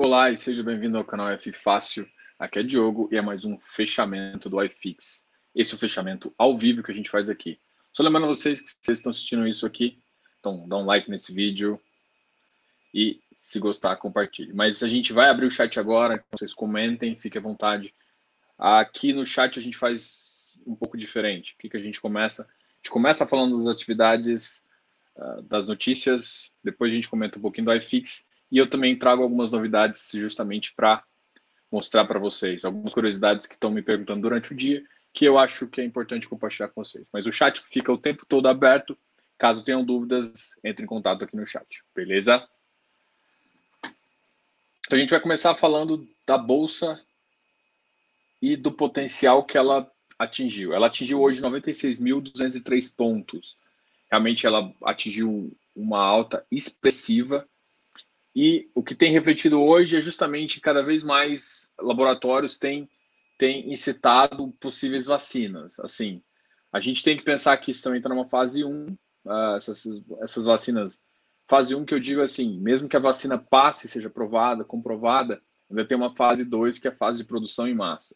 Olá e seja bem-vindo ao canal F Fácil. Aqui é Diogo e é mais um fechamento do iFix. Esse é o fechamento ao vivo que a gente faz aqui. Só lembrando a vocês que vocês estão assistindo isso aqui, então dá um like nesse vídeo e se gostar, compartilhe. Mas a gente vai abrir o chat agora, vocês comentem, fiquem à vontade. Aqui no chat a gente faz um pouco diferente. O que, que a gente começa? A gente começa falando das atividades, uh, das notícias, depois a gente comenta um pouquinho do iFix e eu também trago algumas novidades justamente para mostrar para vocês algumas curiosidades que estão me perguntando durante o dia, que eu acho que é importante compartilhar com vocês. Mas o chat fica o tempo todo aberto. Caso tenham dúvidas, entre em contato aqui no chat, beleza? Então a gente vai começar falando da bolsa e do potencial que ela atingiu. Ela atingiu hoje 96.203 pontos. Realmente ela atingiu uma alta expressiva e o que tem refletido hoje é justamente cada vez mais laboratórios têm, têm incitado possíveis vacinas. Assim, a gente tem que pensar que estão entrando numa fase 1, uh, ah, essas, essas vacinas. Fase 1 que eu digo assim, mesmo que a vacina passe, seja provada, comprovada, ainda tem uma fase 2 que é a fase de produção em massa.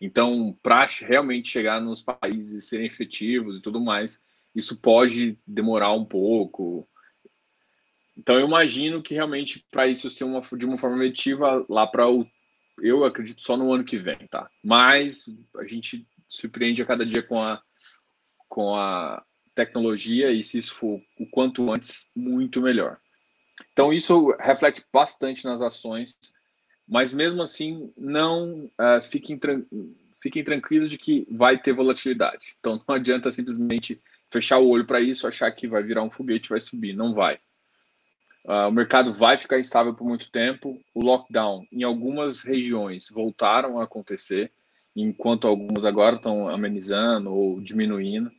Então, para realmente chegar nos países serem efetivos e tudo mais, isso pode demorar um pouco, então eu imagino que realmente para isso ser uma, de uma forma efetiva lá para o eu acredito só no ano que vem, tá? Mas a gente surpreende a cada dia com a com a tecnologia e se isso for o quanto antes, muito melhor. Então isso reflete bastante nas ações, mas mesmo assim não uh, fiquem, fiquem tranquilos de que vai ter volatilidade. Então não adianta simplesmente fechar o olho para isso, achar que vai virar um foguete, vai subir, não vai. Uh, o mercado vai ficar instável por muito tempo. O lockdown em algumas regiões voltaram a acontecer, enquanto algumas agora estão amenizando ou diminuindo.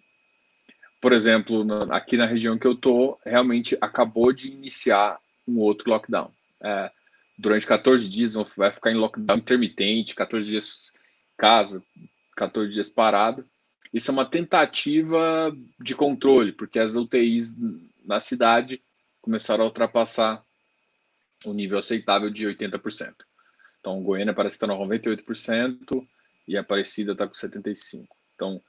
Por exemplo, na, aqui na região que eu estou, realmente acabou de iniciar um outro lockdown. É, durante 14 dias vai ficar em lockdown intermitente, 14 dias casa, 14 dias parado. Isso é uma tentativa de controle, porque as UTIs na cidade começaram a ultrapassar o nível aceitável de 80%. Então, Goiânia parece que está no 98% e Aparecida está com 75%. Então,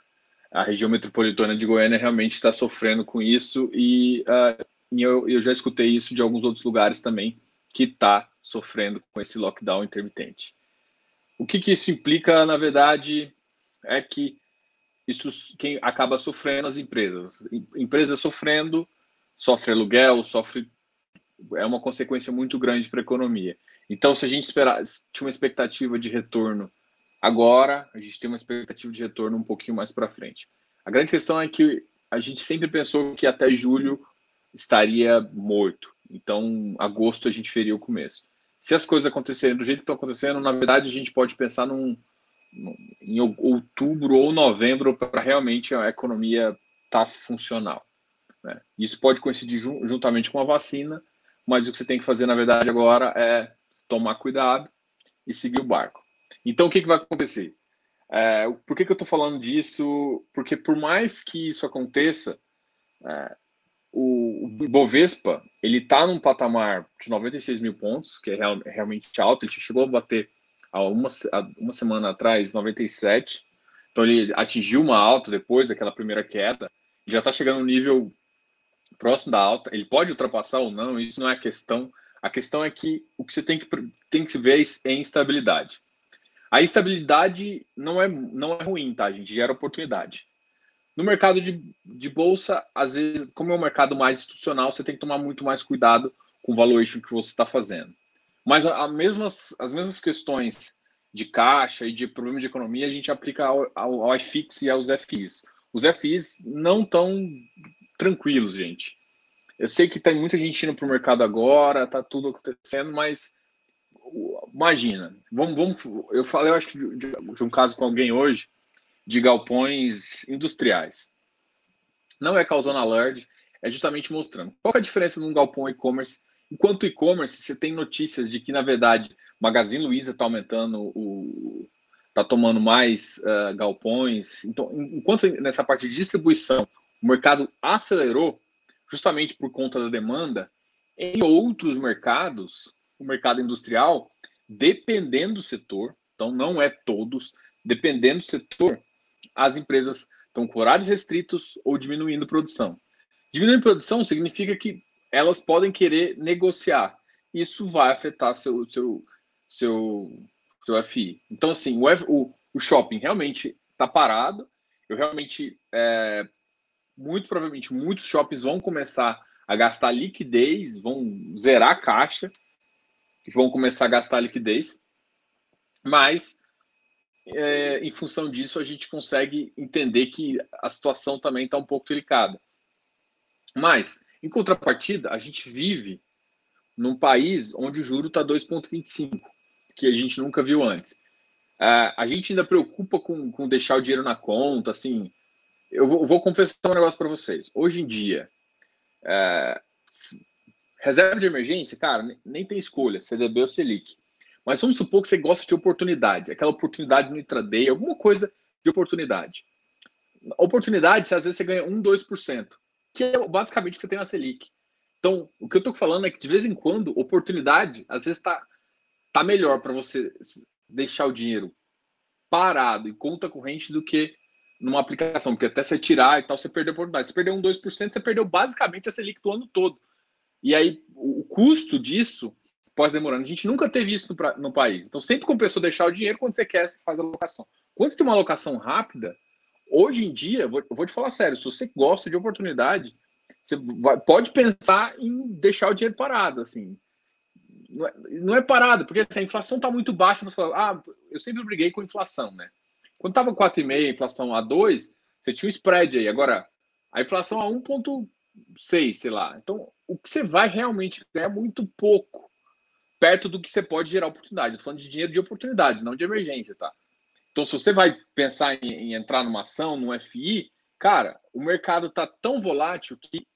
a região metropolitana de Goiânia realmente está sofrendo com isso e, uh, eu, eu, já escutei isso de alguns outros lugares também que está sofrendo com esse lockdown intermitente. O que, que isso implica, na verdade, é que isso quem acaba sofrendo as empresas. Empresas sofrendo sofre aluguel, sofre é uma consequência muito grande para a economia. Então, se a gente esperar, tinha uma expectativa de retorno agora, a gente tem uma expectativa de retorno um pouquinho mais para frente. A grande questão é que a gente sempre pensou que até julho estaria morto. Então, agosto a gente feria o começo. Se as coisas acontecerem do jeito que estão acontecendo, na verdade a gente pode pensar num, num em outubro ou novembro para realmente a economia estar tá funcional. Né? Isso pode coincidir jun juntamente com a vacina, mas o que você tem que fazer, na verdade, agora é tomar cuidado e seguir o barco. Então, o que, que vai acontecer? É, por que, que eu estou falando disso? Porque por mais que isso aconteça, é, o, o Bovespa ele está num patamar de 96 mil pontos, que é real, realmente alto. Ele chegou a bater há uma, há uma semana atrás 97. Então ele atingiu uma alta depois daquela primeira queda. Já está chegando no nível próximo da alta, ele pode ultrapassar ou não, isso não é a questão. A questão é que o que você tem que, tem que ver é instabilidade. A instabilidade não é, não é ruim, tá, gente? Gera oportunidade. No mercado de, de bolsa, às vezes, como é um mercado mais institucional, você tem que tomar muito mais cuidado com o valuation que você está fazendo. Mas a, a mesmas, as mesmas questões de caixa e de problema de economia a gente aplica ao, ao, ao IFIX e aos FIs. Os FIs não estão tranquilos, gente. Eu sei que tem muita gente indo para o mercado agora, tá tudo acontecendo, mas imagina, vamos, vamos eu falei, eu acho que de, de, um caso com alguém hoje de galpões industriais. Não é causando alarde, é justamente mostrando qual é a diferença de um galpão e-commerce. Enquanto e-commerce, você tem notícias de que, na verdade, Magazine Luiza está aumentando o. está tomando mais uh, galpões. Então, enquanto nessa parte de distribuição o mercado acelerou justamente por conta da demanda. Em outros mercados, o mercado industrial, dependendo do setor, então não é todos, dependendo do setor, as empresas estão com horários restritos ou diminuindo produção. Diminuindo produção significa que elas podem querer negociar. Isso vai afetar seu, seu, seu, seu FI. Então, assim, o, o, o shopping realmente está parado. Eu realmente, é, muito provavelmente, muitos shoppings vão começar a gastar liquidez, vão zerar a caixa, vão começar a gastar liquidez. Mas, é, em função disso, a gente consegue entender que a situação também está um pouco delicada. Mas, em contrapartida, a gente vive num país onde o juro está 2,25, que a gente nunca viu antes. A gente ainda preocupa com, com deixar o dinheiro na conta, assim. Eu vou, vou confessar um negócio para vocês. Hoje em dia, uh, reserva de emergência, cara, nem, nem tem escolha, CDB ou Selic. Mas vamos supor que você gosta de oportunidade, aquela oportunidade no intraday, alguma coisa de oportunidade. Oportunidade, às vezes você ganha 1, 2%, que é basicamente o que você tem na Selic. Então, o que eu estou falando é que de vez em quando, oportunidade, às vezes está tá melhor para você deixar o dinheiro parado em conta corrente do que numa aplicação, porque até você tirar e tal, você perdeu oportunidade. Você perdeu um 2%, você perdeu basicamente a Selic do ano todo. E aí, o custo disso pode demorando. A gente nunca teve isso no, no país. Então, sempre compensou deixar o dinheiro quando você quer, você faz a alocação. Quando você tem uma alocação rápida, hoje em dia, vou, vou te falar sério, se você gosta de oportunidade, você vai, pode pensar em deixar o dinheiro parado, assim. Não é, não é parado, porque assim, a inflação está muito baixa. Você fala, ah, eu sempre briguei com inflação, né? Quando estava 4,5, a inflação a 2, você tinha um spread aí. Agora, a inflação a 1,6, sei lá. Então, o que você vai realmente ganhar é muito pouco perto do que você pode gerar oportunidade. Estou falando de dinheiro de oportunidade, não de emergência, tá? Então, se você vai pensar em, em entrar numa ação, num FI, cara, o mercado está tão volátil que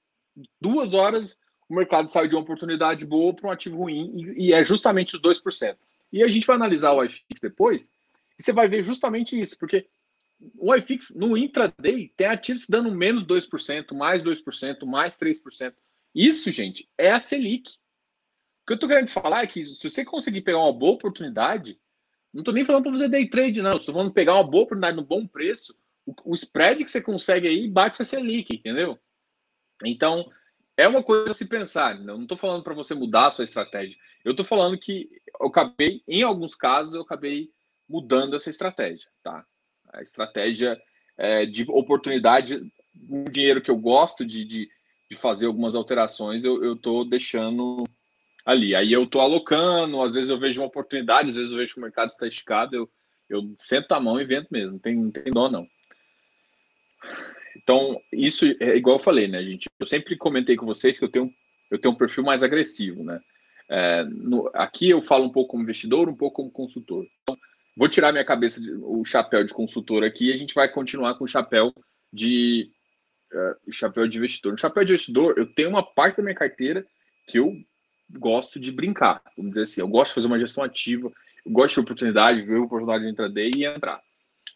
duas horas o mercado saiu de uma oportunidade boa para um ativo ruim e, e, é justamente os 2%. E a gente vai analisar o iFix depois e você vai ver justamente isso, porque o iFix no intraday tem ativos dando menos 2%, mais 2%, mais 3%. Isso, gente, é a Selic que eu estou querendo falar é que se você conseguir pegar uma boa oportunidade, não estou nem falando para fazer day trade, não. Estou falando pegar uma boa oportunidade no bom preço, o, o spread que você consegue aí bate a Selic, entendeu? Então, é uma coisa a se pensar. Não estou falando para você mudar a sua estratégia. Eu estou falando que eu acabei, em alguns casos, eu acabei mudando essa estratégia, tá? A estratégia é, de oportunidade, um dinheiro que eu gosto de, de, de fazer algumas alterações, eu estou deixando ali. Aí eu estou alocando, às vezes eu vejo uma oportunidade, às vezes eu vejo que o mercado está esticado, eu, eu sento a mão e vento mesmo, não tem, não tem dó não. Então, isso é igual eu falei, né, gente? Eu sempre comentei com vocês que eu tenho, eu tenho um perfil mais agressivo, né? É, no, aqui eu falo um pouco como investidor, um pouco como consultor. Então, vou tirar minha cabeça, de, o chapéu de consultor aqui e a gente vai continuar com o chapéu de uh, chapéu de investidor. No chapéu de investidor, eu tenho uma parte da minha carteira que eu gosto de brincar, vamos dizer assim. Eu gosto de fazer uma gestão ativa, eu gosto de oportunidade, ver oportunidade de intraday e entrar.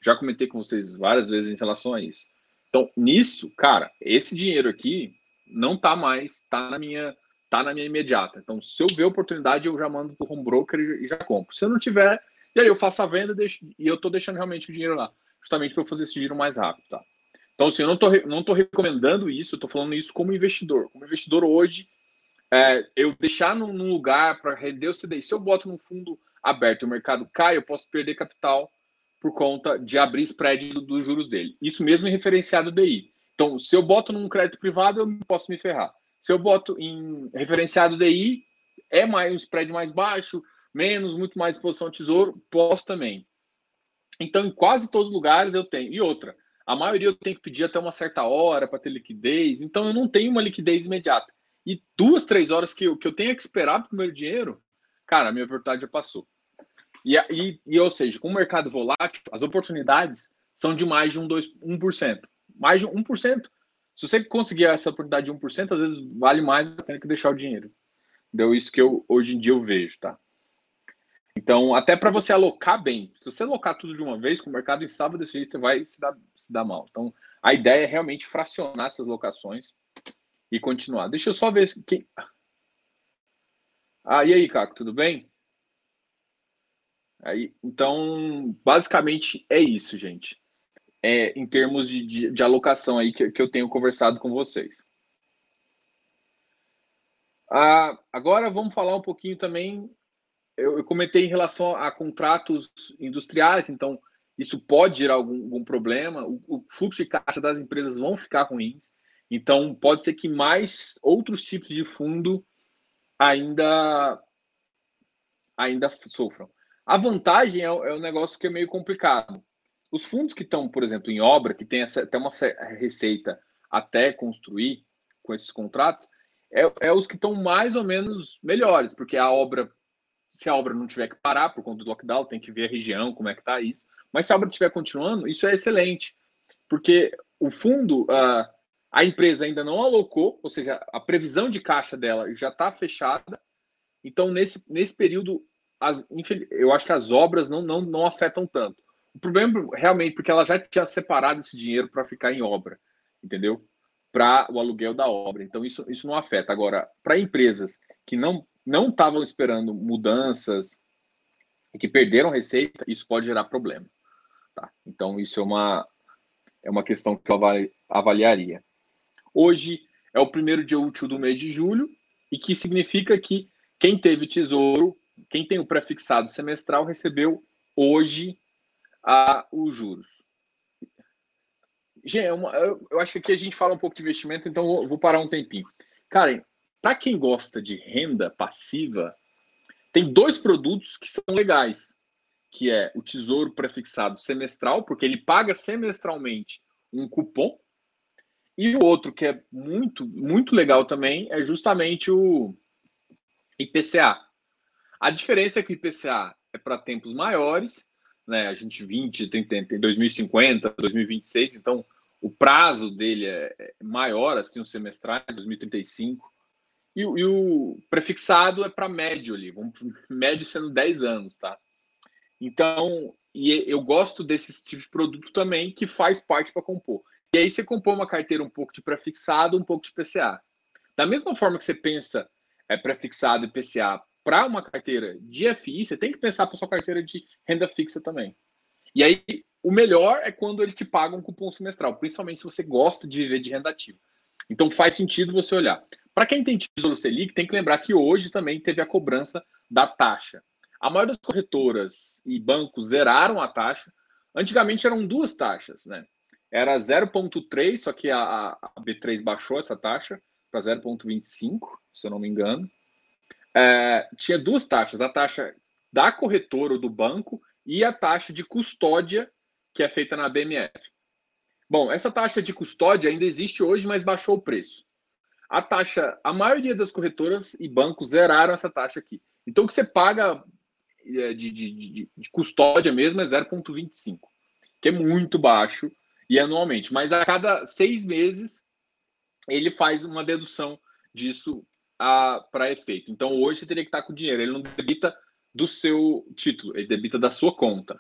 Já comentei com vocês várias vezes em relação a isso. Então, nisso, cara, esse dinheiro aqui não tá mais, tá na minha, tá na minha imediata. Então, se eu ver oportunidade, eu já mando pro home broker e já compro. Se eu não tiver, e aí eu faço a venda deixo, e eu tô deixando realmente o dinheiro lá, justamente para eu fazer esse giro mais rápido, tá? Então, assim, eu não tô, não recomendando isso, eu tô falando isso como investidor. Como investidor hoje, é, eu deixar num, num lugar para render o CDI. Se eu boto num fundo aberto e o mercado cai, eu posso perder capital por conta de abrir spread dos do juros dele. Isso mesmo em referenciado DI. Então, se eu boto num crédito privado, eu posso me ferrar. Se eu boto em referenciado DI, é mais um spread mais baixo, menos, muito mais exposição ao tesouro, posso também. Então, em quase todos os lugares eu tenho. E outra, a maioria eu tenho que pedir até uma certa hora para ter liquidez, então eu não tenho uma liquidez imediata e duas, três horas que eu, que eu tenho que esperar para o meu dinheiro, cara, a minha oportunidade já passou. E, e, e, ou seja, com o mercado volátil, as oportunidades são de mais de um, dois, 1%. Mais de 1%. Se você conseguir essa oportunidade de 1%, às vezes vale mais a pena que deixar o dinheiro. Deu isso que eu hoje em dia eu vejo, tá? Então, até para você alocar bem, se você alocar tudo de uma vez, com o mercado instável desse jeito, você vai se dar, se dar mal. Então, a ideia é realmente fracionar essas locações e continuar. Deixa eu só ver quem. Ah, e aí, Caco, tudo bem? Aí, então, basicamente é isso, gente. É, em termos de, de, de alocação aí que, que, eu tenho conversado com vocês. Ah, agora vamos falar um pouquinho também. Eu, eu, comentei em relação a contratos industriais, então isso pode gerar algum, algum problema. O, o, fluxo de caixa das empresas vão ficar ruins. Então pode ser que mais outros tipos de fundo ainda ainda sofram. A vantagem é, é um negócio que é meio complicado. Os fundos que estão, por exemplo, em obra, que tem até uma receita até construir com esses contratos, é, é os que estão mais ou menos melhores, porque a obra, se a obra não tiver que parar por conta do lockdown, tem que ver a região, como é que está isso. Mas se a obra estiver continuando, isso é excelente, porque o fundo, uh, a empresa ainda não alocou, ou seja, a previsão de caixa dela já está fechada. Então, nesse, nesse período, as, eu acho que as obras não, não, não afetam tanto. O problema realmente porque ela já tinha separado esse dinheiro para ficar em obra, entendeu? Para o aluguel da obra. Então isso, isso não afeta. Agora, para empresas que não não estavam esperando mudanças e que perderam receita, isso pode gerar problema. Tá? Então isso é uma é uma questão que eu avaliaria. Hoje é o primeiro dia útil do mês de julho e que significa que quem teve tesouro quem tem o prefixado semestral recebeu hoje a, os juros. Gente, é eu, acho que aqui a gente fala um pouco de investimento, então vou parar um tempinho. Karen, para quem gosta de renda passiva, tem dois produtos que são legais, que é o Tesouro Prefixado Semestral, porque ele paga semestralmente um cupom, e o outro que é muito, muito legal também é justamente o IPCA, a diferença é que o IPCA é para tempos maiores, né? A gente 20, tem, tem, tem 2050, 2026, então o prazo dele é, é maior, assim, o semestral, 2035. E, e o prefixado é para médio ali, vamos, médio sendo 10 anos, tá? Então, e eu gosto desse tipo de produto também que faz parte para compor. E aí você compõe uma carteira um pouco de prefixado, um pouco de PCA. Da mesma forma que você pensa é prefixado e PCA para uma carteira de FI, você tem que pensar para sua carteira de renda fixa também. E aí, o melhor é quando ele te paga um cupom semestral, principalmente se você gosta de viver de renda ativa. Então, faz sentido você olhar. Para quem tem Tesouro Selic, tem que lembrar que hoje também teve a cobrança da taxa. A maioria das corretoras e bancos zeraram a taxa. Antigamente eram duas taxas, né? Era 0,3, só que a, a B3 baixou essa taxa para 0,25, se eu não me engano é, tinha duas taxas: a taxa da corretora ou do banco e a taxa de custódia, que é feita na BMF. Bom, essa taxa de custódia ainda existe hoje, mas baixou o preço. A taxa, a maioria das corretoras e bancos zeraram essa taxa aqui. Então, o que você paga é, de, de, de, de custódia mesmo é 0,25, que é muito baixo e anualmente. Mas a cada seis meses ele faz uma dedução disso para efeito. Então hoje você teria que estar com dinheiro. Ele não debita do seu título, ele debita da sua conta.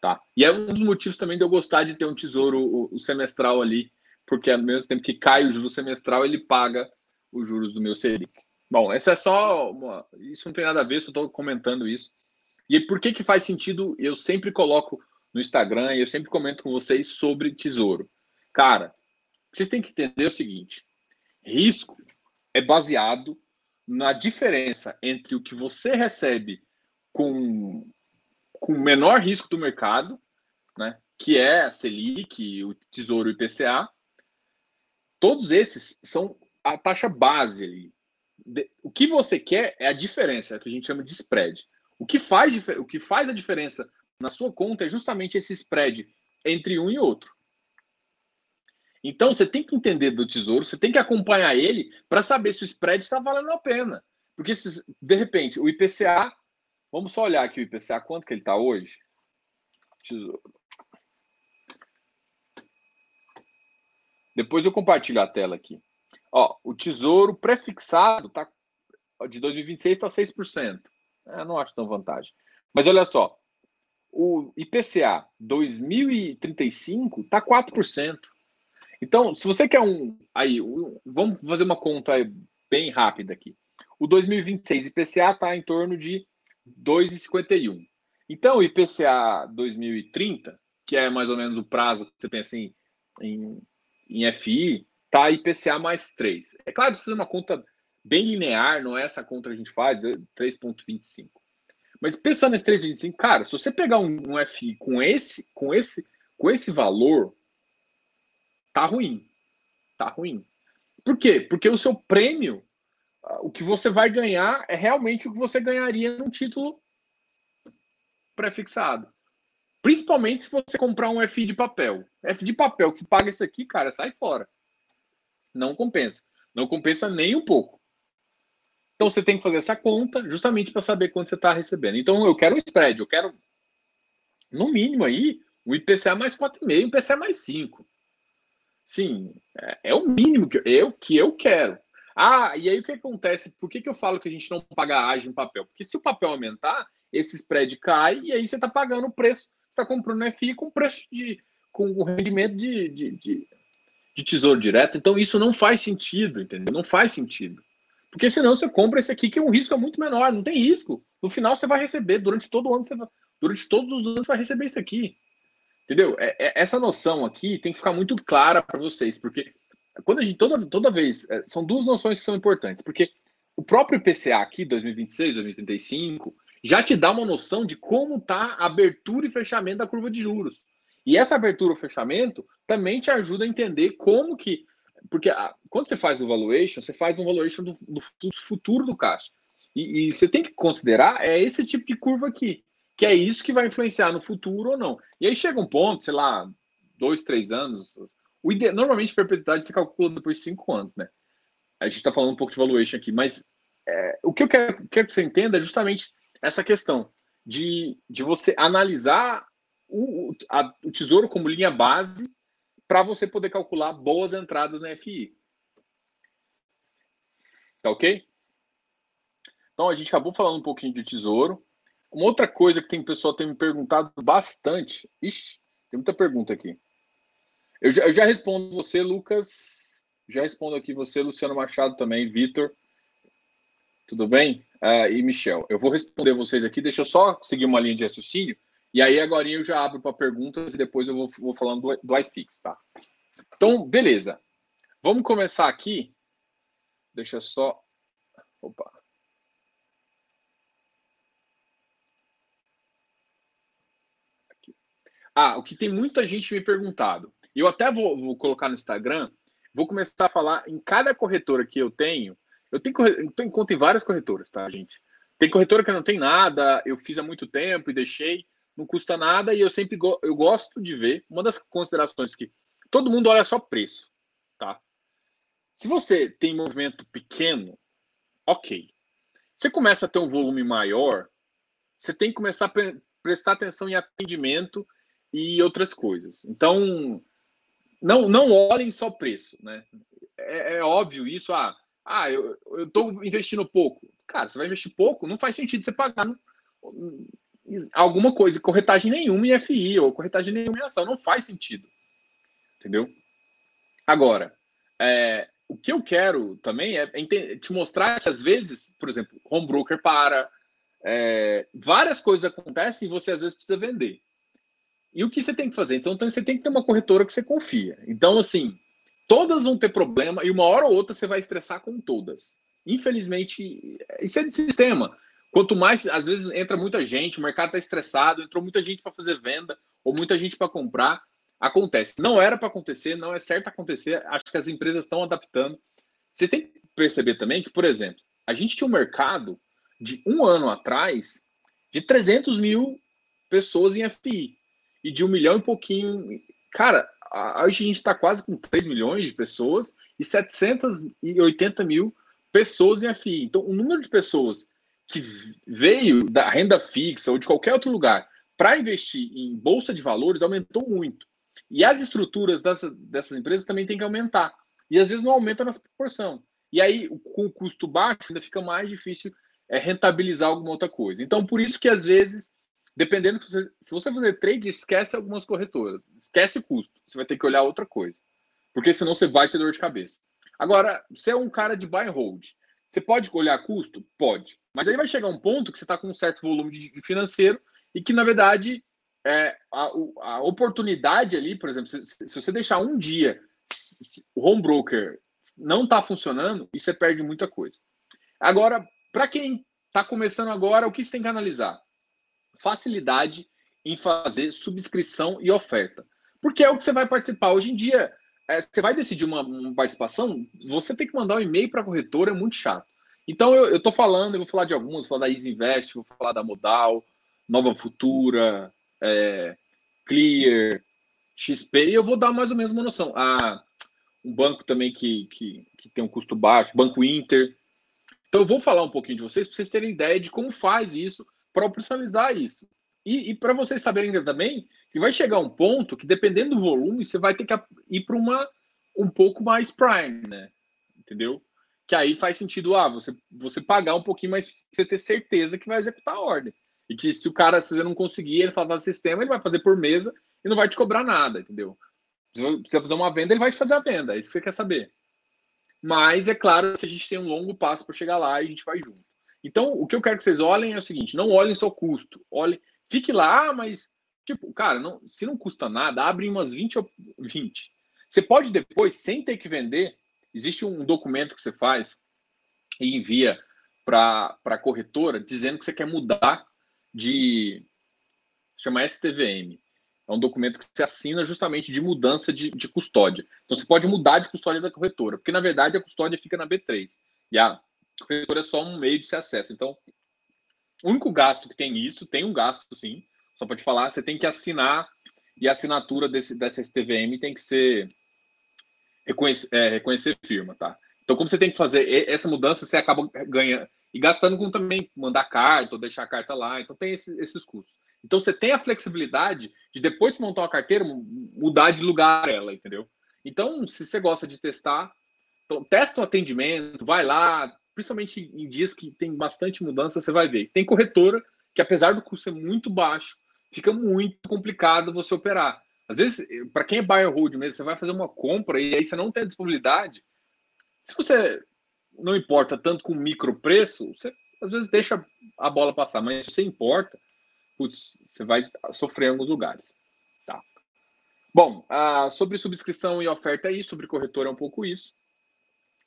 Tá? E é um dos motivos também de eu gostar de ter um tesouro o, o semestral ali, porque ao mesmo tempo que cai o juro semestral, ele paga os juros do meu Selic. Bom, essa é só uma, isso não tem nada a ver, só estou comentando isso. E por que que faz sentido? Eu sempre coloco no Instagram e eu sempre comento com vocês sobre tesouro. Cara, vocês têm que entender o seguinte: risco é baseado na diferença entre o que você recebe com, com menor risco do mercado, né, que é a Selic, o Tesouro IPCA. Todos esses são a taxa base ali. O que você quer é a diferença, é o que a gente chama de spread. O que faz, o que faz a diferença na sua conta é justamente esse spread entre um e outro. Então você tem que entender do tesouro, você tem que acompanhar ele para saber se o spread está valendo a pena. Porque se, de repente o IPCA, vamos só olhar aqui o IPCA, quanto que ele está hoje? Tesouro. Depois eu compartilho a tela aqui. Ó, o tesouro prefixado tá, de 2026 está 6%. Eu não acho tão vantagem. Mas olha só, o IPCA 2035 está 4%. Então, se você quer um. Aí, um, vamos fazer uma conta bem rápida aqui. O 2026 IPCA está em torno de 2,51. Então, o IPCA 2030, que é mais ou menos o prazo que você pensa em, em, em FI, tá IPCA mais 3. É claro, se fazer uma conta bem linear, não é essa conta que a gente faz, 3,25. Mas pensando nesse 3,25, cara, se você pegar um, um FI com esse, com esse, com esse valor, tá ruim. Tá ruim. Por quê? Porque o seu prêmio, o que você vai ganhar é realmente o que você ganharia num título pré-fixado. Principalmente se você comprar um FI de papel. F de papel que você paga isso aqui, cara, sai fora. Não compensa. Não compensa nem um pouco. Então você tem que fazer essa conta justamente para saber quanto você está recebendo. Então eu quero um spread, eu quero, no mínimo aí, o IPCA mais 4,5, o IPCA mais 5. Sim, é, é, o mínimo que eu, que eu quero. Ah, e aí o que acontece? Por que, que eu falo que a gente não paga ágio em papel? Porque se o papel aumentar, esse spread cai e aí você está pagando o preço, está comprando FI com preço de. com o rendimento de, de, de, de tesouro direto. Então isso não faz sentido, entendeu? Não faz sentido. Porque senão você compra esse aqui, que é um risco é muito menor, não tem risco. No final você vai receber, durante todo o ano, você vai, durante todos os anos você vai receber isso aqui. Entendeu? É, é, essa noção aqui tem que ficar muito clara para vocês, porque quando a gente, toda, toda vez, é, são duas noções que são importantes, porque o próprio IPCA aqui, 2026, 2035, já te dá uma noção de como está a abertura e fechamento da curva de juros. E essa abertura ou fechamento também te ajuda a entender como que porque a, quando você faz o valuation, você faz um valuation do, do futuro do caixa. E, e, você tem que considerar é esse tipo de curva aqui, que é isso que vai influenciar no futuro ou não. E aí chega um ponto, sei lá, dois, três anos. O ide... Normalmente, perpetuidade se calcula depois de cinco anos, né? A gente está falando um pouco de valuation aqui, mas é, o que eu quero, quero, que você entenda é justamente essa questão de, de você analisar o, a, o tesouro como linha base para você poder calcular boas entradas na FI. Tá ok? Então a gente acabou falando um pouquinho de tesouro. Uma outra coisa que tem pessoal tem me perguntado bastante. Ixi, tem muita pergunta aqui. Eu já, eu já respondo você, Lucas. Já respondo aqui você, Luciano Machado também, Vitor. Tudo bem? Uh, e Michel. Eu vou responder vocês aqui. Deixa eu só seguir uma linha de raciocínio e aí agora eu já abro para perguntas e depois eu vou, vou falando do, do iFix, tá? Então, beleza. Vamos começar aqui. Deixa só. Opa. Aqui. Ah, o que tem muita gente me perguntado. Eu até vou, vou colocar no Instagram. Vou começar a falar em cada corretora que eu tenho. Eu tenho, eu tenho conta em várias corretoras, tá, gente? Tem corretora que não tem nada, eu fiz há muito tempo e deixei não custa nada e eu sempre go eu gosto de ver uma das considerações que todo mundo olha só preço, tá? Se você tem movimento pequeno, ok. Você começa a ter um volume maior, você tem que começar a pre prestar atenção em atendimento e outras coisas. Então, não não olhem só preço, né? É, é óbvio isso. Ah, ah eu estou investindo pouco. Cara, você vai investir pouco, não faz sentido você pagar alguma coisa, corretagem nenhuma em FI ou corretagem nenhuma em ação. Não faz sentido. Entendeu? Agora, é, o que eu quero também é te mostrar que às vezes, por exemplo, home broker para, é, várias coisas acontecem e você às vezes precisa vender. E o que você tem que fazer? Então, então você tem que ter uma corretora que você confia. Então, assim, todas vão ter problema e uma hora ou outra você vai estressar com todas. Infelizmente, isso é de sistema. Quanto mais, às vezes, entra muita gente, o mercado está estressado, entrou muita gente para fazer venda ou muita gente para comprar, acontece. Não era para acontecer, não é certo acontecer. Acho que as empresas estão adaptando. Vocês têm que perceber também que, por exemplo, a gente tinha um mercado de um ano atrás de 300 mil pessoas em FI e de um milhão e pouquinho. Cara, hoje a gente está quase com 3 milhões de pessoas e 780 mil pessoas em FI. Então, o número de pessoas que veio da renda fixa ou de qualquer outro lugar para investir em bolsa de valores aumentou muito. E as estruturas dessa, dessas empresas também têm que aumentar. E às vezes não aumenta nessa proporção. E aí, com o custo baixo, ainda fica mais difícil é, rentabilizar alguma outra coisa. Então, por isso que às vezes, dependendo, você, se você fazer trade, esquece algumas corretoras, esquece custo. Você vai ter que olhar outra coisa. Porque senão você vai ter dor de cabeça. Agora, você é um cara de buy and hold. Você pode olhar custo? Pode. Mas aí vai chegar um ponto que você está com um certo volume de financeiro e que, na verdade, é, a, a oportunidade ali, por exemplo, se, se você deixar um dia o home broker não está funcionando, e você perde muita coisa. Agora, para quem está começando agora, o que você tem que analisar? Facilidade em fazer subscrição e oferta. Porque é o que você vai participar. Hoje em dia, é, você vai decidir uma, uma, participação, você tem que mandar um e-mail para a corretora, é muito chato. Então, eu estou falando, eu vou falar de alguns, vou falar da Easy Invest, vou falar da Modal, Nova Futura, é, Clear, XP, e eu vou dar mais ou menos uma noção. Ah, um banco também que, que, que tem um custo baixo, Banco Inter. Então eu vou falar um pouquinho de vocês para vocês terem ideia de como faz isso para operacionalizar isso. E, e para vocês saberem também que vai chegar um ponto que, dependendo do volume, você vai ter que ir para uma um pouco mais prime, né? Entendeu? Que aí faz sentido, ah, você, você pagar um pouquinho mais você ter certeza que vai executar a ordem. E que se o cara, se você não conseguir, ele falar do sistema, ele vai fazer por mesa e não vai te cobrar nada, entendeu? Se você fazer uma venda, ele vai te fazer a venda, é isso que você quer saber. Mas é claro que a gente tem um longo passo para chegar lá e a gente vai junto. Então, o que eu quero que vocês olhem é o seguinte: não olhem só custo, olhem, fique lá, ah, mas, tipo, cara, não, se não custa nada, abre umas 20 ou 20. Você pode depois, sem ter que vender, existe um documento que você faz e envia para a corretora dizendo que você quer mudar de. chama STVM. É um documento que você assina justamente de mudança de, de custódia. Então você pode mudar de custódia da corretora, porque na verdade a custódia fica na B3 e a corretora é só um meio de se acesso. Então, o único gasto que tem isso, tem um gasto sim, só para te falar, você tem que assinar e a assinatura desse, dessa STVM tem que ser reconhecer, é, reconhecer firma, tá? Então, como você tem que fazer essa mudança, você acaba ganhando e gastando com também mandar carta ou deixar a carta lá. Então, tem esse, esses custos. Então você tem a flexibilidade de depois de montar uma carteira, mudar de lugar ela, entendeu? Então, se você gosta de testar, então, testa o atendimento, vai lá, principalmente em dias que tem bastante mudança, você vai ver. Tem corretora que, apesar do custo ser muito baixo, fica muito complicado você operar. Às vezes, para quem é buy and hold mesmo, você vai fazer uma compra e aí você não tem a disponibilidade. Se você não importa tanto com o micro preço, você às vezes deixa a bola passar, mas se você importa, putz, você vai sofrer em alguns lugares. Tá. Bom, uh, sobre subscrição e oferta aí, sobre corretora é um pouco isso.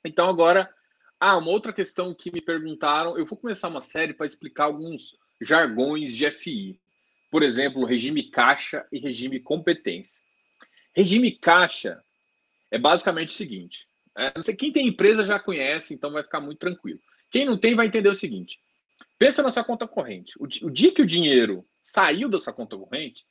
Então agora, ah, uma outra questão que me perguntaram, eu vou começar uma série para explicar alguns jargões de FI. Por exemplo, regime caixa e regime competência. Regime caixa é basicamente o seguinte: é, não sei quem tem empresa já conhece, então vai ficar muito tranquilo. Quem não tem vai entender o seguinte: Pensa na sua conta corrente. O, o, dia que o dinheiro saiu da sua conta corrente,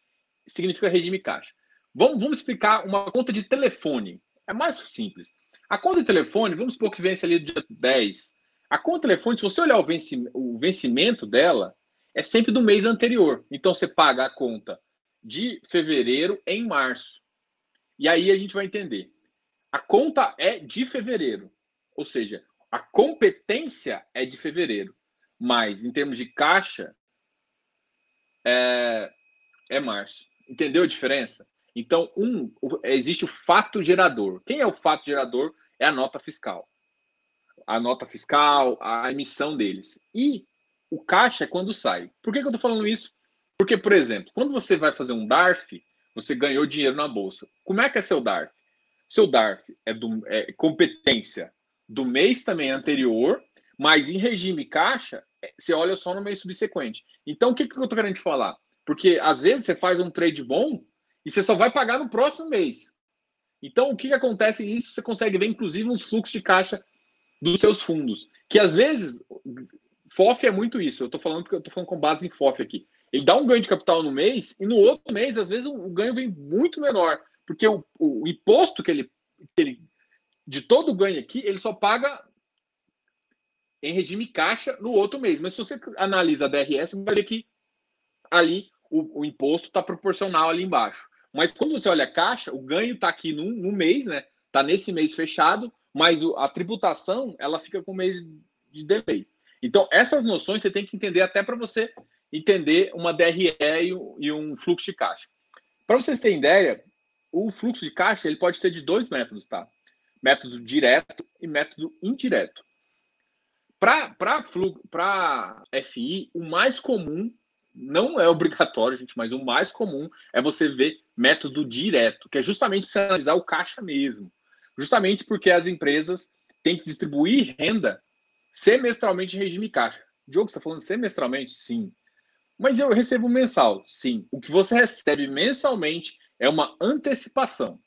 significa regime caixa. Vamos, vamos explicar uma conta de telefone. É mais simples. A conta de telefone, vamos supor que vence ali dia 10. A conta de telefone, se você olhar o, vencimento, o vencimento dela, é sempre do mês anterior. Então você paga a conta de fevereiro em março. E aí a gente vai entender. A conta é de fevereiro. Ou seja, a competência é de fevereiro mais em termos de caixa é, é março. Entendeu a diferença? Então, um, existe o fato gerador. Quem é o fato gerador? É a nota fiscal. A nota fiscal, a emissão deles. E o caixa é quando sai. Por que, que eu estou falando isso? Porque, por exemplo, quando você vai fazer um DARF, você ganhou dinheiro na bolsa. Como é que é seu DARF? Seu DARF é, do, é competência do mês também anterior, mas em regime caixa você olha só no mês subsequente. Então, o que, que eu estou querendo te falar? Porque às vezes você faz um trade bom e você só vai pagar no próximo mês. Então, o que, que acontece? Isso você consegue ver, inclusive, nos fluxos de caixa dos seus fundos. Que às vezes, FOF é muito isso. Eu estou falando porque eu estou falando com base em FOF aqui. Ele dá um ganho de capital no mês e no outro mês, às vezes, o ganho vem muito menor. Porque o, o imposto que ele, que ele. De todo o ganho aqui, ele só paga em regime caixa no outro mês. Mas se você analisa a DRS, vai ver que ali o, o imposto está proporcional ali embaixo. Mas quando você olha a caixa, o ganho está aqui no, no mês, né? Está nesse mês fechado, mas a tributação ela fica com o mês de delay. Então, essas noções você tem que entender até para você entender uma DRE e um fluxo de caixa. Para vocês terem ideia, o fluxo de caixa ele pode ter de dois métodos, tá? Método direto e método indireto. Para FI, o mais comum não é obrigatório, gente, mas o mais comum é você ver método direto, que é justamente para analisar o caixa mesmo. Justamente porque as empresas têm que distribuir renda semestralmente em regime caixa. Diogo, você está falando semestralmente? Sim. Mas eu recebo mensal? Sim. O que você recebe mensalmente é uma antecipação.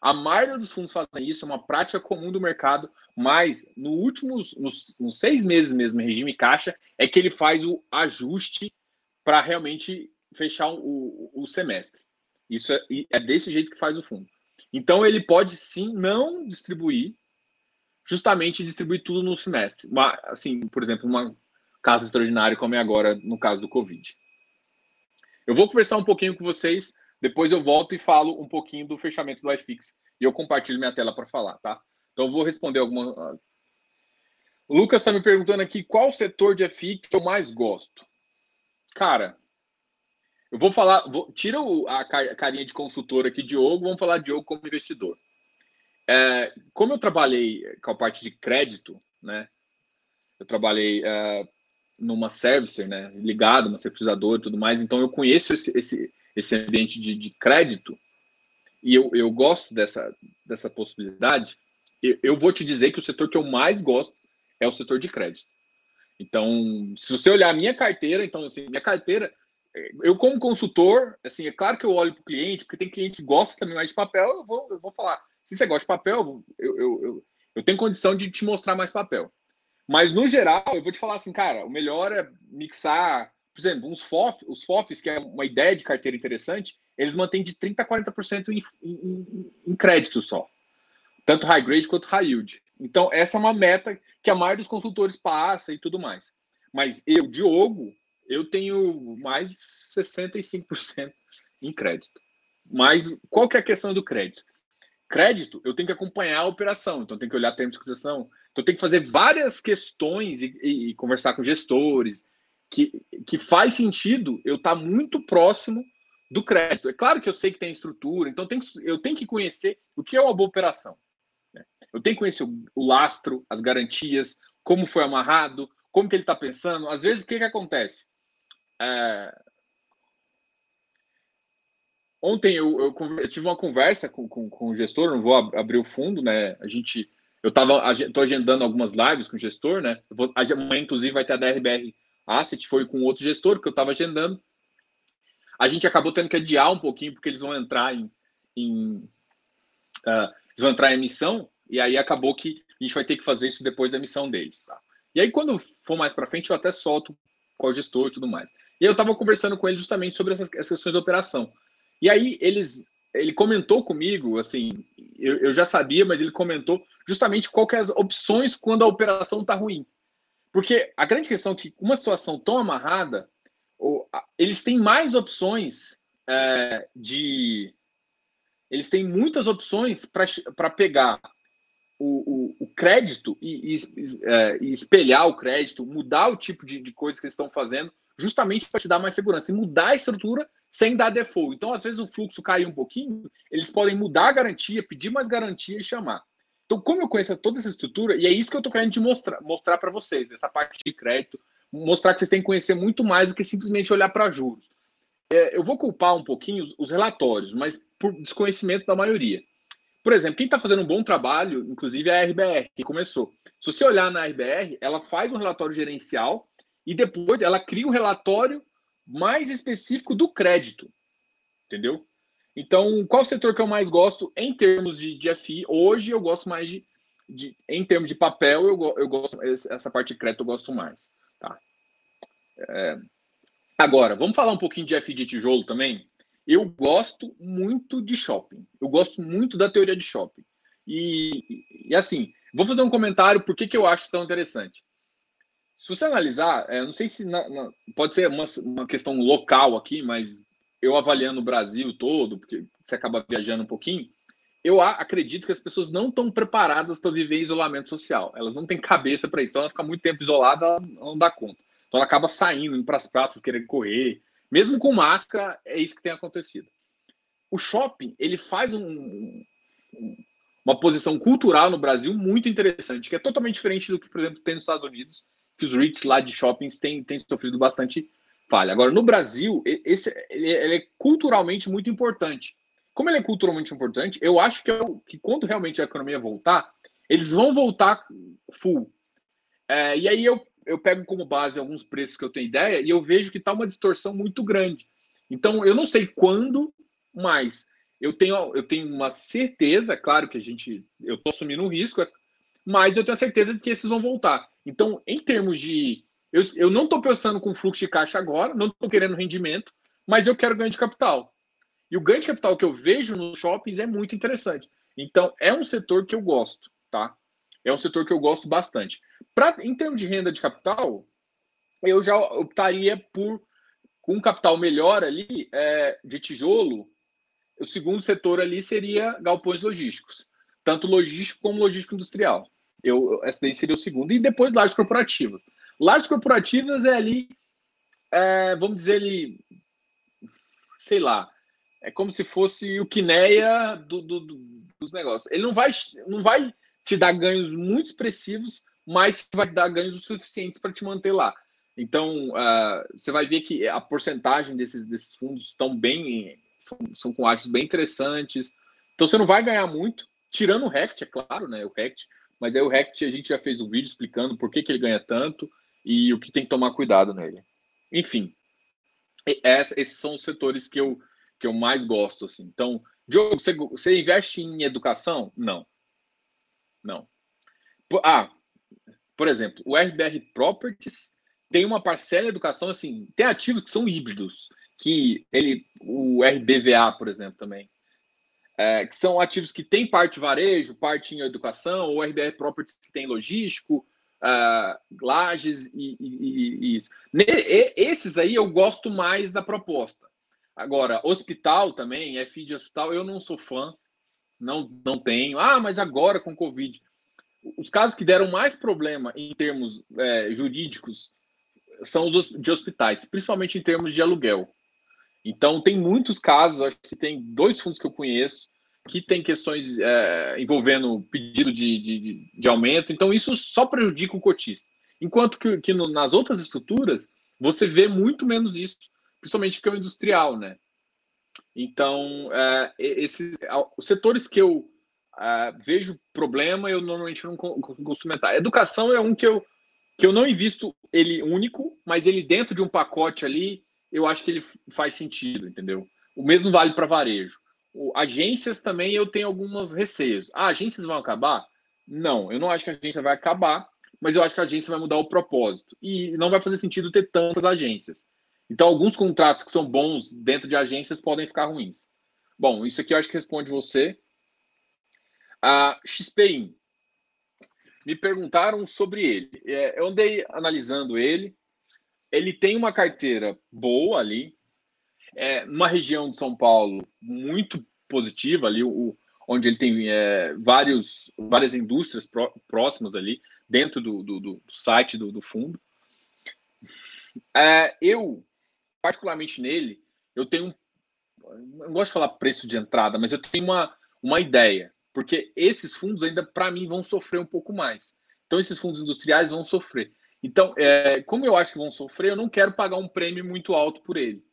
A maioria dos fundos fazem isso, é uma prática comum do mercado, mas no últimos, nos, nos seis meses mesmo, em regime caixa, é que ele faz o ajuste para realmente fechar o, o, semestre. Isso é, é desse jeito que faz o fundo. Então ele pode sim não distribuir, justamente distribuir tudo no semestre. Uma, assim, por exemplo, uma caso extraordinário como é agora no caso do Covid. Eu vou conversar um pouquinho com vocês depois eu volto e falo um pouquinho do fechamento do iFix. E eu compartilho minha tela para falar, tá? Então eu vou responder alguma. O Lucas está me perguntando aqui qual setor de FI que eu mais gosto. Cara, eu vou falar. Vou, tira o, a carinha de consultor aqui, Diogo, vamos falar de Diogo como investidor. É, como eu trabalhei com a parte de crédito, né? Eu trabalhei é, numa servicer, né? Ligado, uma securitizadora e tudo mais, então eu conheço esse, esse esse ambiente de, de crédito, e eu, eu gosto dessa, dessa possibilidade, eu, eu vou te dizer que o setor que eu mais gosto é o setor de crédito. Então, se você olhar a minha carteira, então, assim, minha carteira, eu como consultor, assim, é claro que eu olho para o cliente, porque tem cliente que gosta também mais de papel, eu vou, eu vou falar, se você gosta de papel, eu, eu, eu, eu tenho condição de te mostrar mais papel. Mas, no geral, eu vou te falar assim, cara, o melhor é mixar por exemplo, uns FOF, os FOFs, que é uma ideia de carteira interessante, eles mantêm de 30% a 40% em, em, em crédito só. Tanto high grade quanto high yield. Então, essa é uma meta que a maioria dos consultores passa e tudo mais. Mas eu, Diogo, eu tenho mais de 65% em crédito. Mas qual que é a questão do crédito? Crédito, eu tenho que acompanhar a operação, então tem que olhar termos de utilização, então tem que fazer várias questões e, e, e conversar com gestores, que, que faz sentido eu estar tá muito próximo do crédito. É claro que eu sei que tem estrutura, então tem, eu tenho que conhecer o que é uma boa operação. Eu tenho que conhecer o, o, lastro, as garantias, como foi amarrado, como que ele está pensando. Às vezes, o que, que acontece? É... Ontem eu, eu, eu, tive uma conversa com, com, com o gestor, não vou ab abrir o fundo, né? A gente, eu estou agendando algumas lives com o gestor, né? Vou, amanhã, inclusive, vai ter a DRBR Asset foi com outro gestor que eu estava agendando. A gente acabou tendo que adiar um pouquinho porque eles vão entrar em, em uh, eles vão entrar em emissão e aí acabou que a gente vai ter que fazer isso depois da emissão deles. Tá? E aí quando for mais para frente eu até solto qual gestor e tudo mais. E eu estava conversando com ele justamente sobre essas, essas questões de operação. E aí eles ele comentou comigo, assim, eu, eu, já sabia, mas ele comentou justamente qual que é as opções quando a operação está ruim. Porque a grande questão é que uma situação tão amarrada, eles têm mais opções é, de. Eles têm muitas opções para pegar o, o, o crédito e, e, é, e, espelhar o crédito, mudar o tipo de, de coisa que eles estão fazendo, justamente para te dar mais segurança e mudar a estrutura sem dar default. Então, às vezes, o fluxo cai um pouquinho, eles podem mudar a garantia, pedir mais garantia e chamar. Então, como eu conheço toda essa estrutura, e é isso que eu estou querendo te mostrar, mostrar para vocês, nessa parte de crédito, mostrar que vocês têm que conhecer muito mais do que simplesmente olhar para juros. É, eu vou culpar um pouquinho os, os, relatórios, mas por desconhecimento da maioria. Por exemplo, quem está fazendo um bom trabalho, inclusive é a RBR, que começou. Se você olhar na RBR, ela faz um relatório gerencial e depois ela cria um relatório mais específico do crédito. Entendeu? Então, qual setor que eu mais gosto em termos de, de FI? Hoje eu gosto mais de, de em termos de papel, eu, eu gosto essa parte de crédito eu gosto mais, tá? É, agora, vamos falar um pouquinho de FI de tijolo também. Eu gosto muito de shopping. Eu gosto muito da teoria de shopping. E, e assim, vou fazer um comentário por que, eu acho tão interessante. Se você analisar, é, não sei se na, na, pode ser uma, uma questão local aqui, mas eu avaliando o Brasil todo, porque você acaba viajando um pouquinho, eu acredito que as pessoas não estão preparadas para viver isolamento social. Elas não têm cabeça para isso. Então, ela fica muito tempo isolada, ela não dá conta. Então, ela acaba saindo, indo para as praças, querendo correr. Mesmo com máscara, é isso que tem acontecido. O shopping, ele faz um, uma posição cultural no Brasil muito interessante, que é totalmente diferente do que, por exemplo, tem nos Estados Unidos, que os REITs lá de shoppings têm, têm sofrido bastante falha. Agora, no Brasil, esse, ele, ele é culturalmente muito importante. Como ele é culturalmente importante, eu acho que, eu, que quando realmente a economia voltar, eles vão voltar full. É, e aí eu, eu pego como base alguns preços que eu tenho ideia e eu vejo que está uma distorção muito grande. Então, eu não sei quando, mas eu tenho, eu tenho uma certeza, claro que a gente, eu estou assumindo um risco, mas eu tenho a certeza de que esses vão voltar. Então, em termos de. Eu, eu não estou pensando com fluxo de caixa agora, não estou querendo rendimento, mas eu quero ganho de capital. E o ganho de capital que eu vejo nos shoppings é muito interessante. Então, é um setor que eu gosto, tá? É um setor que eu gosto bastante. Pra, em termos de renda de capital, eu já optaria por, com um capital melhor ali, é, de tijolo, o segundo setor ali seria galpões logísticos, tanto logístico como logístico industrial. Eu, essa daí seria o segundo. E depois lajes corporativas. Lajes corporativas é ali, é, vamos dizer ali, sei lá, é como se fosse o Quineia do, do, do, dos negócios. Ele não vai, não vai te dar ganhos muito expressivos, mas vai dar ganhos o suficientes para te manter lá. Então, uh, você vai ver que a porcentagem desses, desses fundos estão bem, são, são com ativos bem interessantes. Então, você não vai ganhar muito, tirando o RECT, é claro, né? O RECT, mas aí o RECT a gente já fez um vídeo explicando por que, que ele ganha tanto e o que tem que tomar cuidado nele. Enfim, esses são os setores que eu, que eu mais gosto. Assim. Então, Diogo, você, você investe em educação? Não. Não. Ah, por exemplo, o RBR Properties tem uma parcela de educação, assim, tem ativos que são híbridos, que ele, o RBVA, por exemplo, também, é, que são ativos que tem parte varejo, parte em educação, ou RBR Properties que tem logístico, uh, lajes e, e, e, isso. Esses aí eu gosto mais da proposta. Agora, hospital também, FI de hospital, eu não sou fã, não, não tenho. Ah, mas agora com Covid os casos que deram mais problema em termos é, jurídicos são os de hospitais, principalmente em termos de aluguel. Então, tem muitos casos, acho que tem dois fundos que eu conheço, que tem questões é, envolvendo pedido de, de, de, aumento, então isso só prejudica o cotista. Enquanto que, que no, nas outras estruturas, você vê muito menos isso, principalmente que é o industrial, né? Então, é, esses, os setores que eu Uh, vejo problema, eu normalmente não costumo entrar. Educação é um que eu, que eu não invisto ele único, mas ele dentro de um pacote ali, eu acho que ele faz sentido, entendeu? O mesmo vale para varejo. O, agências também eu tenho algumas receios. Ah, agências vão acabar? Não, eu não acho que a agência vai acabar, mas eu acho que a agência vai mudar o propósito. E não vai fazer sentido ter tantas agências. Então, alguns contratos que são bons dentro de agências podem ficar ruins. Bom, isso aqui eu acho que responde você. A XPIN. Me perguntaram sobre ele. É, eu andei analisando ele. Ele tem uma carteira boa ali, é, numa região de São Paulo muito positiva ali, o, onde ele tem é, vários, várias indústrias pró, próximas ali, dentro do, do, do site do, do fundo. É, eu, particularmente nele, eu tenho. Não gosto de falar preço de entrada, mas eu tenho uma, uma ideia porque esses fundos ainda, para mim, vão sofrer um pouco mais. Então, esses fundos industriais vão sofrer. Então, é, como eu acho que vão sofrer, eu não quero pagar um prêmio muito alto por ele.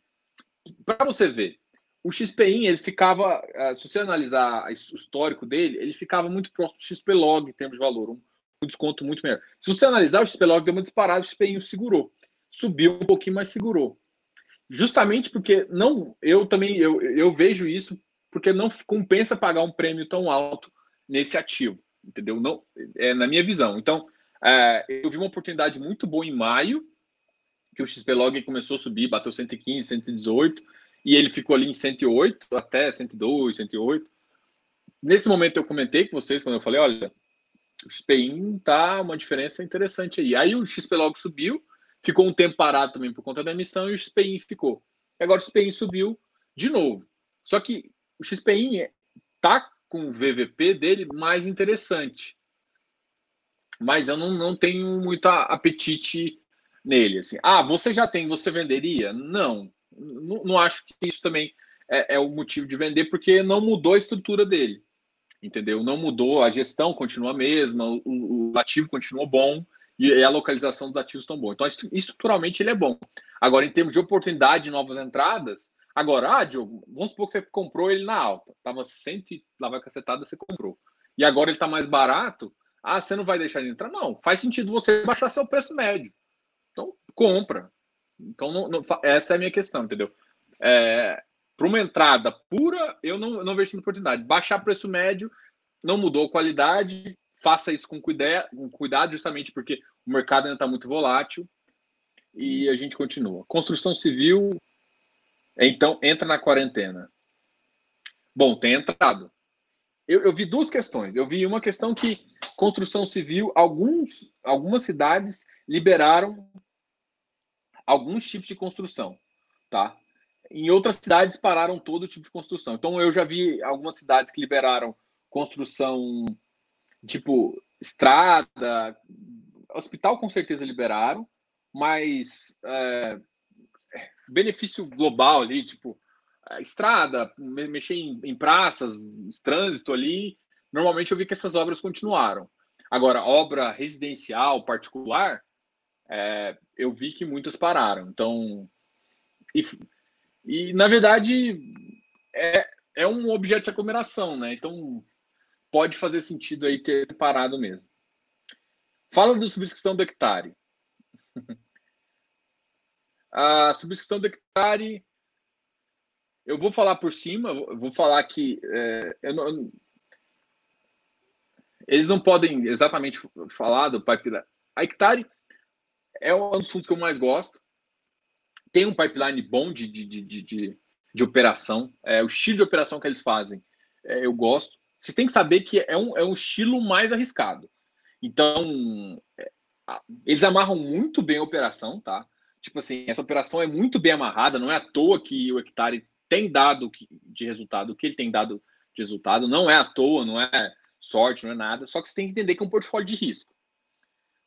Para você ver, o XPIN, ele ficava, é, se você analisar o histórico dele, ele ficava muito próximo do XPlog em termos de valor, um, desconto muito melhor. Se você analisar, o XPlog deu uma disparada, o XPIN segurou. Subiu um pouquinho, mas segurou. Justamente porque não, eu também eu, eu vejo isso porque não compensa pagar um prêmio tão alto nesse ativo, entendeu? Não, é na minha visão. Então, é, eu vi uma oportunidade muito boa em maio, que o XPlog começou a subir, bateu 115, 118, e ele ficou ali em 108, até 102, 108. Nesse momento eu comentei com vocês, quando eu falei, olha, o XPIN tá uma diferença interessante aí. Aí o XPlog subiu, ficou um tempo parado também por conta da emissão, e o XPIN ficou. E agora o XPIN subiu de novo. Só que o XPIN tá com o VVP dele mais interessante. Mas eu não, não tenho muito apetite nele. Assim. Ah, você já tem, você venderia? Não, não, não acho que isso também é, é, o motivo de vender, porque não mudou a estrutura dele. Entendeu? Não mudou, a gestão continua a mesma, o, o ativo continua bom. E a localização dos ativos tão bom. Então, estruturalmente, ele é bom. Agora, em termos de oportunidade de novas entradas, agora, ah, Diogo, vamos supor que você comprou ele na alta, estava 100 lá vai cacetada, você comprou. E agora ele está mais barato, ah, você não vai deixar ele entrar? Não, faz sentido você baixar seu preço médio. Então, compra. Então, não, não, essa é a minha questão, entendeu? É, Para uma entrada pura, eu não, não vejo oportunidade. Baixar preço médio não mudou qualidade, faça isso com, com cuidado, justamente porque o mercado ainda está muito volátil e a gente continua. Construção civil, então, entra na quarentena. Bom, tem entrado. Eu, eu vi duas questões. Eu vi uma questão que construção civil, alguns, algumas cidades liberaram alguns tipos de construção, tá? Em outras cidades pararam todo tipo de construção. Então eu já vi algumas cidades que liberaram construção tipo estrada, hospital com certeza liberaram, mas é, benefício global ali, tipo estrada, mexer em, em praças, trânsito ali, normalmente eu vi que essas obras continuaram. Agora, obra residencial, particular, é, eu vi que muitas pararam. Então, e, e na verdade é, é um objeto de aglomeração, né? Então pode fazer sentido aí ter parado mesmo. Fala da subscrição do hectare. A subscrição do hectare, eu vou falar por cima, vou falar que é, eu não, eles não podem exatamente falar do pipeline. A hectare é um dos fundos que eu mais gosto. Tem um pipeline bom de, de, de, de, de operação. É, o estilo de operação que eles fazem, é, eu gosto. Vocês têm que saber que é um, é um estilo mais arriscado. Então, é, eles amarram muito bem a operação, tá? Tipo assim, essa operação é muito bem amarrada, não é à toa que o hectare tem dado de resultado o que ele tem dado de resultado, não é à toa, não é sorte, não é nada. Só que você tem que entender que é um portfólio de risco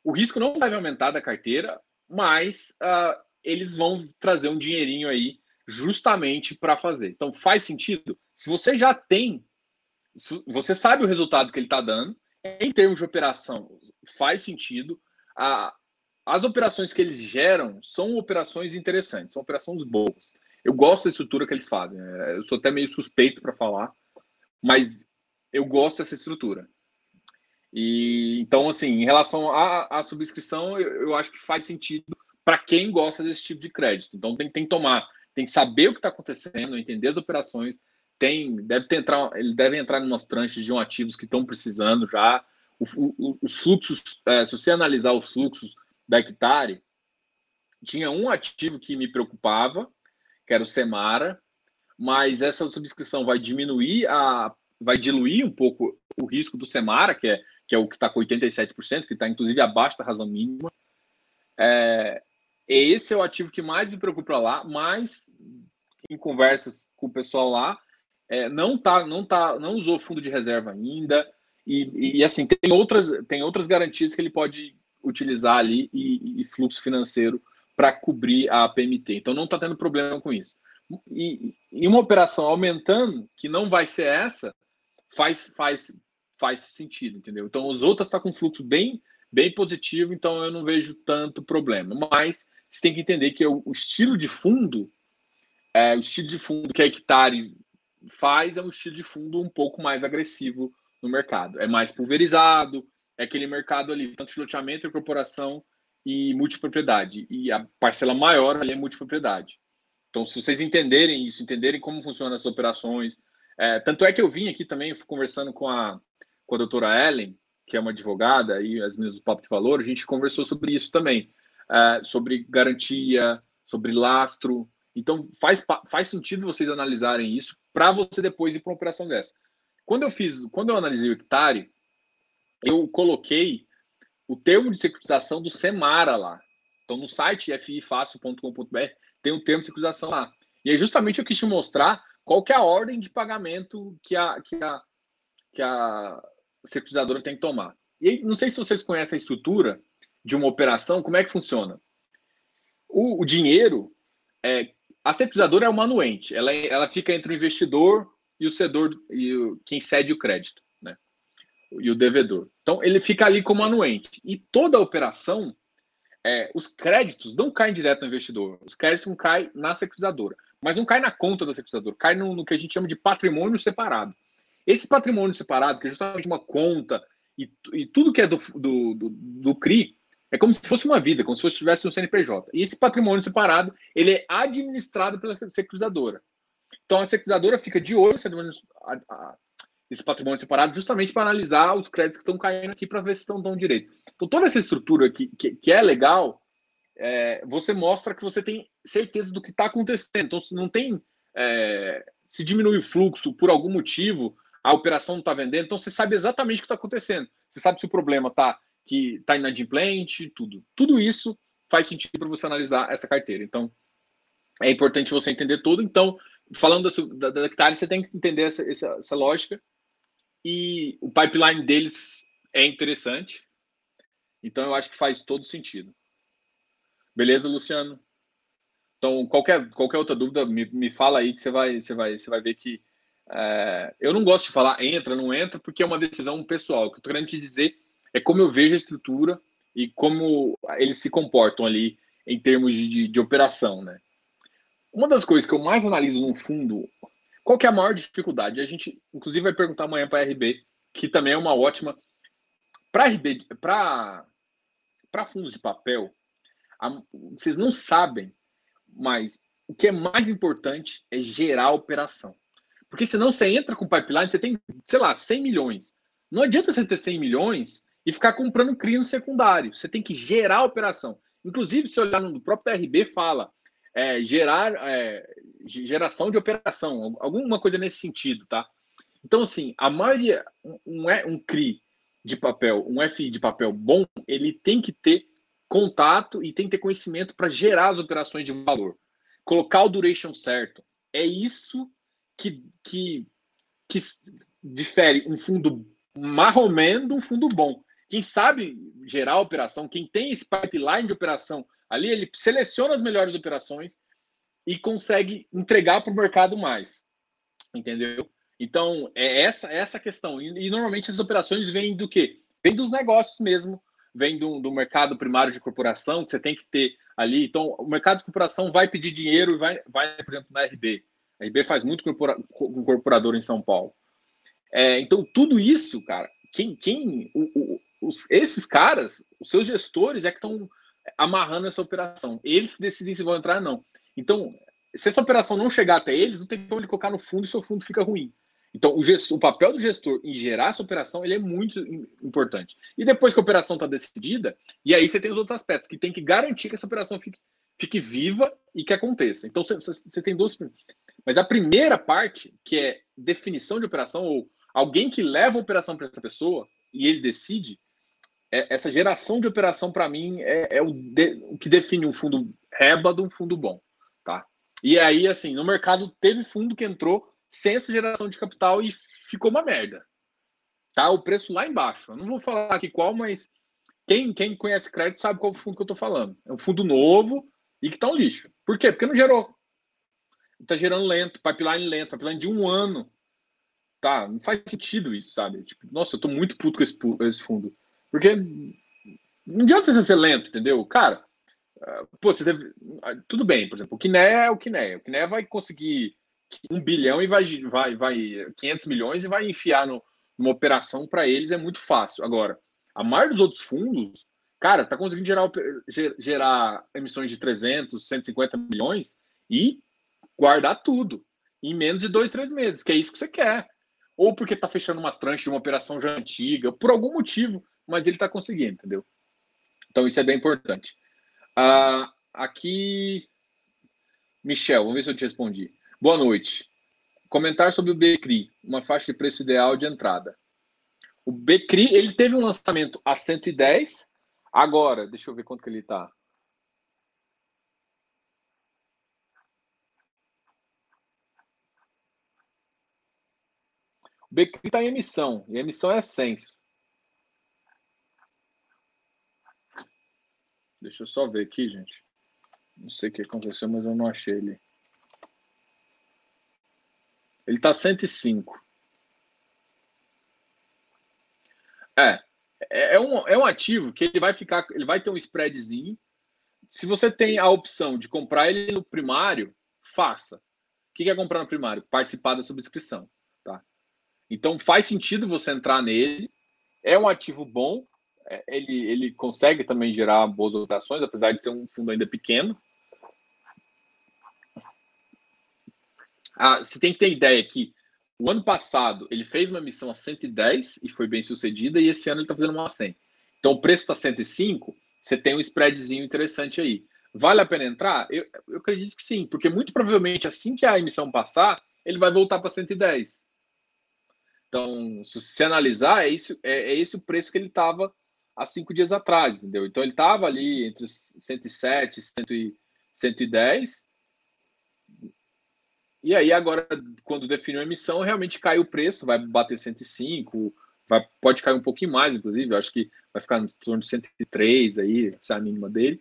o risco não vai aumentar da carteira, mas uh, eles vão trazer um dinheirinho aí justamente para fazer. Então faz sentido. Se você já tem, você sabe o resultado que ele está dando, em termos de operação, faz sentido. A, as operações que eles geram são operações interessantes, são operações boas. Eu gosto da estrutura que eles fazem. É, eu sou até meio suspeito para falar, mas eu gosto dessa estrutura. E então, assim, em relação à, à subscrição, eu, eu, acho que faz sentido para quem gosta desse tipo de crédito. Então, tem, tem que tomar, tem que saber o que está acontecendo, entender as operações. Tem, deve ter entrar, ele deve entrar em umas tranches de um ativos que estão precisando já. O, o, os fluxos, é, se você analisar os fluxos da Hectare, tinha um ativo que me preocupava, que era o Semara, mas essa subscrição vai diminuir a vai diluir um pouco o risco do Semara, que é que é o que está com 87%, que está inclusive abaixo da razão mínima. É, esse é o ativo que mais me preocupa lá, mas em conversas com o pessoal lá, é, não tá, não tá, não usou fundo de reserva ainda e, e assim tem outras, tem outras garantias que ele pode utilizar ali e, e fluxo financeiro para cobrir a PMT. Então não está tendo problema com isso. E, e uma operação aumentando, que não vai ser essa, faz, faz faz sentido, entendeu? Então, os outros está com fluxo bem, bem positivo, então eu não vejo tanto problema. Mas você tem que entender que o, o estilo de fundo, é, o estilo de fundo que a Hectare faz é um estilo de fundo um pouco mais agressivo no mercado. É mais pulverizado, é aquele mercado ali, tanto de loteamento, incorporação e multipropriedade. E a parcela maior ali é multipropriedade. Então, se vocês entenderem isso, entenderem como funcionam as operações, é, tanto é que eu vim aqui também conversando com a, com a doutora Ellen, que é uma advogada, e as meninas do Papo de Valor, a gente conversou sobre isso também, uh, sobre garantia, sobre lastro. Então, faz, faz sentido vocês analisarem isso para você depois ir para uma operação dessa. Quando eu fiz, quando eu analisei o hectare, eu coloquei o termo de securitização do Semara lá. Então, no site fifácil.com.br tem o termo de securitização lá. E é justamente eu quis te mostrar qual que é a ordem de pagamento que a, que a, que a securitizadora tem que tomar. E não sei se vocês conhecem a estrutura de uma operação, como é que funciona. O, o dinheiro, é, a securitizadora é uma anuente, ela, ela fica entre o investidor e o cedor, e o, quem cede o crédito. Né? e o devedor. Então, ele fica ali como anuente. E toda a operação, é, os créditos não caem direto no investidor. Os créditos não caem na securitizadora. Mas não cai na conta da securitizadora. Cai no, no que a gente chama de patrimônio separado. Esse patrimônio separado, que é justamente uma conta e, e tudo que é do, do, do, do CRI, é como se fosse uma vida, como se fosse tivesse um CNPJ. E esse patrimônio separado, ele é administrado pela securitizadora. Então a securitizadora fica de olho esse patrimônio separado justamente para analisar os créditos que estão caindo aqui para ver se estão dando direito. Então toda essa estrutura aqui, que, que é legal, é, você mostra que você tem certeza do que está acontecendo. Então se não tem é, se diminui o fluxo por algum motivo, a operação não está vendendo, então você sabe exatamente o que está acontecendo. Você sabe se o problema está que está inadimplente, tudo. Tudo isso faz sentido para você analisar essa carteira. Então, é importante você entender tudo. Então, falando da, da, da você tem que entender essa, essa, essa lógica. E o pipeline deles é interessante. Então, eu acho que faz todo sentido. Beleza, Luciano? Então, qualquer, qualquer outra dúvida, me, me fala aí que você vai, você vai, você vai ver que é, eu não gosto de falar entra, não entra, porque é uma decisão pessoal. O que eu estou querendo te dizer é como eu vejo a estrutura e como eles se comportam ali em termos de, de, de operação, né? Uma das coisas que eu mais analiso no fundo, qual que é a maior dificuldade? A gente, inclusive, vai perguntar amanhã para a RB, que também é uma ótima. Para RB, para fundos de papel, a, vocês não sabem, mas o que é mais importante é gerar operação. Porque senão você entra com pipeline, você tem, sei lá, 100 milhões. Não adianta você ter 100 milhões e ficar comprando CRI no secundário. Você tem que gerar a operação. Inclusive, se olhar no próprio RB, fala é, gerar é, geração de operação, alguma coisa nesse sentido, tá? Então, assim, a maioria, um, um CRI de papel, um FI de papel bom, ele tem que ter contato e tem que ter conhecimento para gerar as operações de valor. Colocar o duration certo. É isso que, que, que difere um fundo marromeno de um fundo bom. Quem sabe gerar a operação, quem tem esse pipeline de operação ali, ele seleciona as melhores operações e consegue entregar para o mercado mais. Entendeu? Então, é essa essa questão. E, e, normalmente as operações vêm do quê? Vêm dos negócios mesmo, vem do, do mercado primário de corporação, que você tem que ter ali. Então, o mercado de corporação vai pedir dinheiro e vai, vai por exemplo, na RB. A RB faz muito com incorporador em São Paulo. É, então, tudo isso, cara, quem, quem o, o, os, esses caras, os seus gestores, é que estão amarrando essa operação. Eles decidem se vão entrar ou não. Então, se essa operação não chegar até eles, não tem como ele colocar no fundo e seu fundo fica ruim. Então, o, gestor, o, papel do gestor em gerar essa operação ele é muito importante. E depois que a operação está decidida, e aí você tem os outros aspectos, que tem que garantir que essa operação fique, fique viva e que aconteça. Então, você, você tem duas. Mas a primeira parte, que é definição de operação, ou alguém que leva a operação para essa pessoa e ele decide, essa geração de operação, para mim, é, é o, de, o, que define um fundo reba de um fundo bom. Tá? E aí, assim, no mercado teve fundo que entrou sem essa geração de capital e ficou uma merda. Tá? O preço lá embaixo. Eu não vou falar aqui qual, mas quem, quem conhece crédito sabe qual fundo que eu estou falando. É um fundo novo e que está um lixo. Por quê? Porque não gerou tá gerando lento, pipeline lento, pipeline de um ano. Tá, não faz sentido isso, sabe? Tipo, nossa, eu tô muito puto com esse, esse fundo. Porque não adianta você ser lento, entendeu? Cara, ah, pô, você deve. Ah, tudo bem, por exemplo, o Kiné é o Kiné. O Kiné vai conseguir um bilhão e vai, vai, vai 500 milhões e vai enfiar no, numa operação para eles é muito fácil. Agora, a maioria dos outros fundos, cara, tá conseguindo gerar, gerar emissões de 300, 150 milhões e guardar tudo em menos de dois, três meses, que é isso que você quer. Ou porque está fechando uma tranche de uma operação já antiga, por algum motivo, mas ele está conseguindo, entendeu? Então isso é bem importante. Ah, aqui, Michel, vamos ver se eu te respondi. Boa noite. Comentar sobre o Becri, uma faixa de preço ideal de entrada. O Becri, ele teve um lançamento a 110. Agora, deixa eu ver quanto que ele está. O BCRI está em emissão, e a emissão é Essêncio. Deixa eu só ver aqui, gente. Não sei o que aconteceu, mas eu não achei ele. Ele está 105. É, é, é um, é um ativo que ele vai ficar, ele vai ter um spreadzinho. Se você tem a opção de comprar ele no primário, faça. O que é comprar no primário? Participar da subscrição, tá? Então faz sentido você entrar nele. É um ativo bom. É, ele, ele consegue também gerar boas operações, apesar de ser um fundo ainda pequeno. Ah, você tem que ter ideia que o ano passado ele fez uma emissão a 110 e foi bem sucedida, e esse ano ele está fazendo uma a 100. Então o preço está 105, você tem um spreadzinho interessante aí. Vale a pena entrar? Eu, eu acredito que sim, porque muito provavelmente assim que a emissão passar, ele vai voltar para 110. Então, se você analisar, é, isso, é, é esse o preço que ele estava há cinco dias atrás, entendeu? Então, ele estava ali entre os 107 e 110, e aí, agora, quando definiu a emissão, realmente cai o preço, vai bater 105, vai, pode cair um pouquinho mais, inclusive, eu acho que vai ficar em torno de 103 aí, essa é a mínima dele.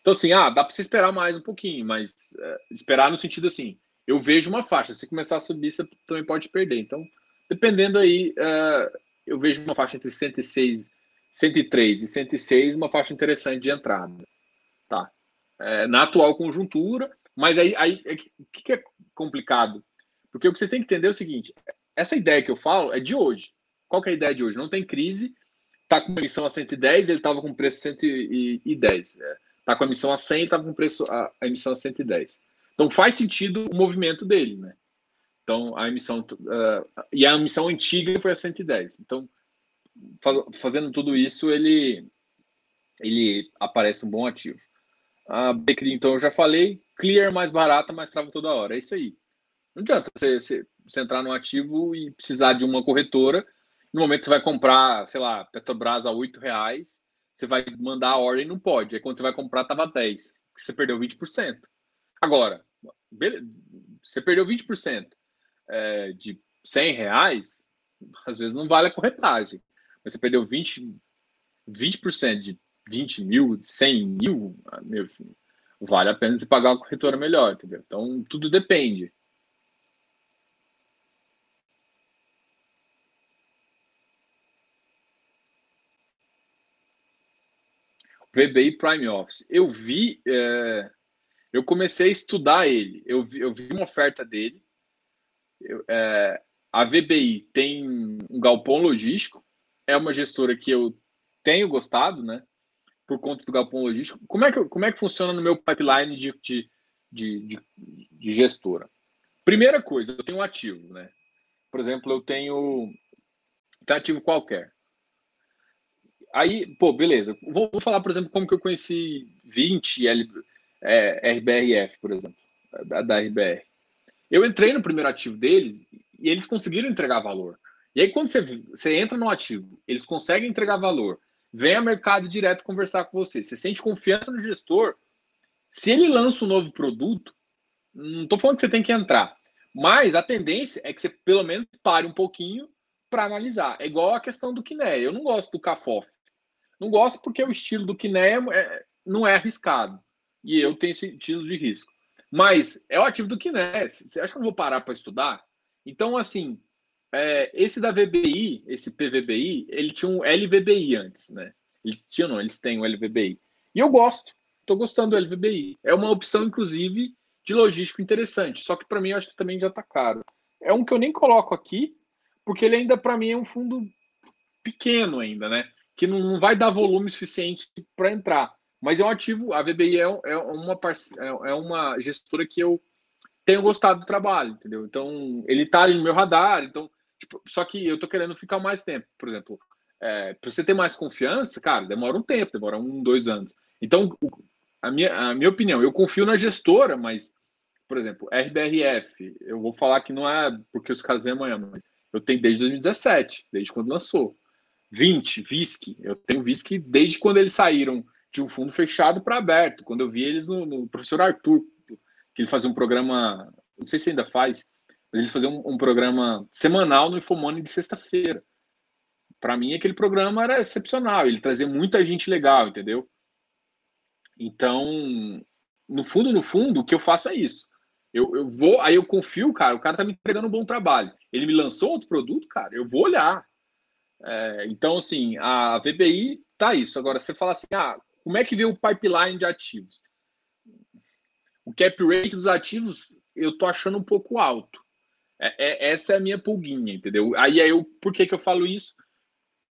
Então, assim, ah, dá para você esperar mais um pouquinho, mas é, esperar no sentido assim, eu vejo uma faixa, se começar a subir, você também pode perder. Então, dependendo aí, é, eu vejo uma faixa entre 106, 103 e 106, uma faixa interessante de entrada, tá? É, na atual conjuntura, mas aí, aí é o que é complicado? Porque o que vocês têm que entender é o seguinte: essa ideia que eu falo é de hoje. Qual é a ideia de hoje? Não tem crise, tá com emissão a 110, ele estava com preço 110. É. Tá com a emissão a 100, ele estava com preço a, a emissão a 110. Então faz sentido o movimento dele, né? Então a emissão uh, e a emissão antiga foi a 110. Então fazendo tudo isso, ele ele aparece um bom ativo. A Bakery, então, eu já falei. Clear mais barata, mas trava toda hora. É isso aí. Não adianta você, você, você entrar no ativo e precisar de uma corretora. No momento que você vai comprar, sei lá, Petrobras a 8 reais, você vai mandar a ordem não pode. Aí quando você vai comprar, tava 10. Você perdeu 20%. Agora, você perdeu 20% é, de 100 reais, às vezes não vale a corretagem. Você perdeu 20%, 20% de 20 mil, 100 mil, ah, meu filho, vale a pena você pagar uma corretora melhor, entendeu? Então, tudo depende. VBI Prime Office. Eu vi, é, eu comecei a estudar ele. Eu vi, eu vi uma oferta dele. Eu, é, a VBI tem um galpão logístico. É uma gestora que eu tenho gostado, né? por conta do galpão logístico. Como é que, como é que funciona no meu pipeline de, de, de, de, gestora? Primeira coisa, eu tenho um ativo, né? Por exemplo, eu tenho um ativo qualquer. Aí, pô, beleza. Vou, vou, falar, por exemplo, como que eu conheci 20 L, é, RBRF, por exemplo, da, da RBR. Eu entrei no primeiro ativo deles e eles conseguiram entregar valor. E aí, quando você, você entra no ativo, eles conseguem entregar valor, vem a mercado direto conversar com você. Você sente confiança no gestor. Se ele lança um novo produto, não estou falando que você tem que entrar, mas a tendência é que você pelo menos pare um pouquinho para analisar. É igual a questão do Kiné. Eu não gosto do Cafof. Não gosto porque o estilo do Kiné é, não é arriscado. E eu tenho sentido de risco. Mas é o ativo do Kiné. Você acha que eu vou parar para estudar? Então, assim, é, esse da VBI, esse PVBI, ele tinha um LVBI antes, né? Eles tinham, não, eles têm um LVBI. E eu gosto, estou gostando do LVBI. É uma opção, inclusive, de logístico interessante. Só que para mim, eu acho que também já está caro. É um que eu nem coloco aqui, porque ele ainda, para mim, é um fundo pequeno ainda, né? Que não, não vai dar volume suficiente para entrar. Mas é um ativo, a VBI é, é, uma, é, é uma gestora que eu tenho gostado do trabalho, entendeu? Então, ele está no meu radar, então Tipo, só que eu tô querendo ficar mais tempo. Por exemplo, é, para você ter mais confiança, cara, demora um tempo, demora um, dois anos. Então, a minha, a minha opinião, eu confio na gestora, mas, por exemplo, RBRF, eu vou falar que não é porque os caras vêm amanhã, mas eu tenho desde 2017, desde quando lançou. 20, VISC, eu tenho VISC desde quando eles saíram de um fundo fechado para aberto, quando eu vi eles no, no professor Arthur, que ele fazia um programa, não sei se ainda faz, eles faziam um, um programa semanal no Infomoney de sexta-feira. Para mim, aquele programa era excepcional. Ele trazia muita gente legal, entendeu? Então, no fundo, no fundo, o que eu faço é isso. Eu, eu vou, aí eu confio, cara, o cara tá me entregando um bom trabalho. Ele me lançou outro produto, cara, eu vou olhar. É, então, assim, a VBI tá isso. Agora, você fala assim, ah, como é que vê o pipeline de ativos? O cap rate dos ativos eu tô achando um pouco alto. É, é, essa é a minha pulguinha, entendeu? Aí, eu, por que, que eu falo isso?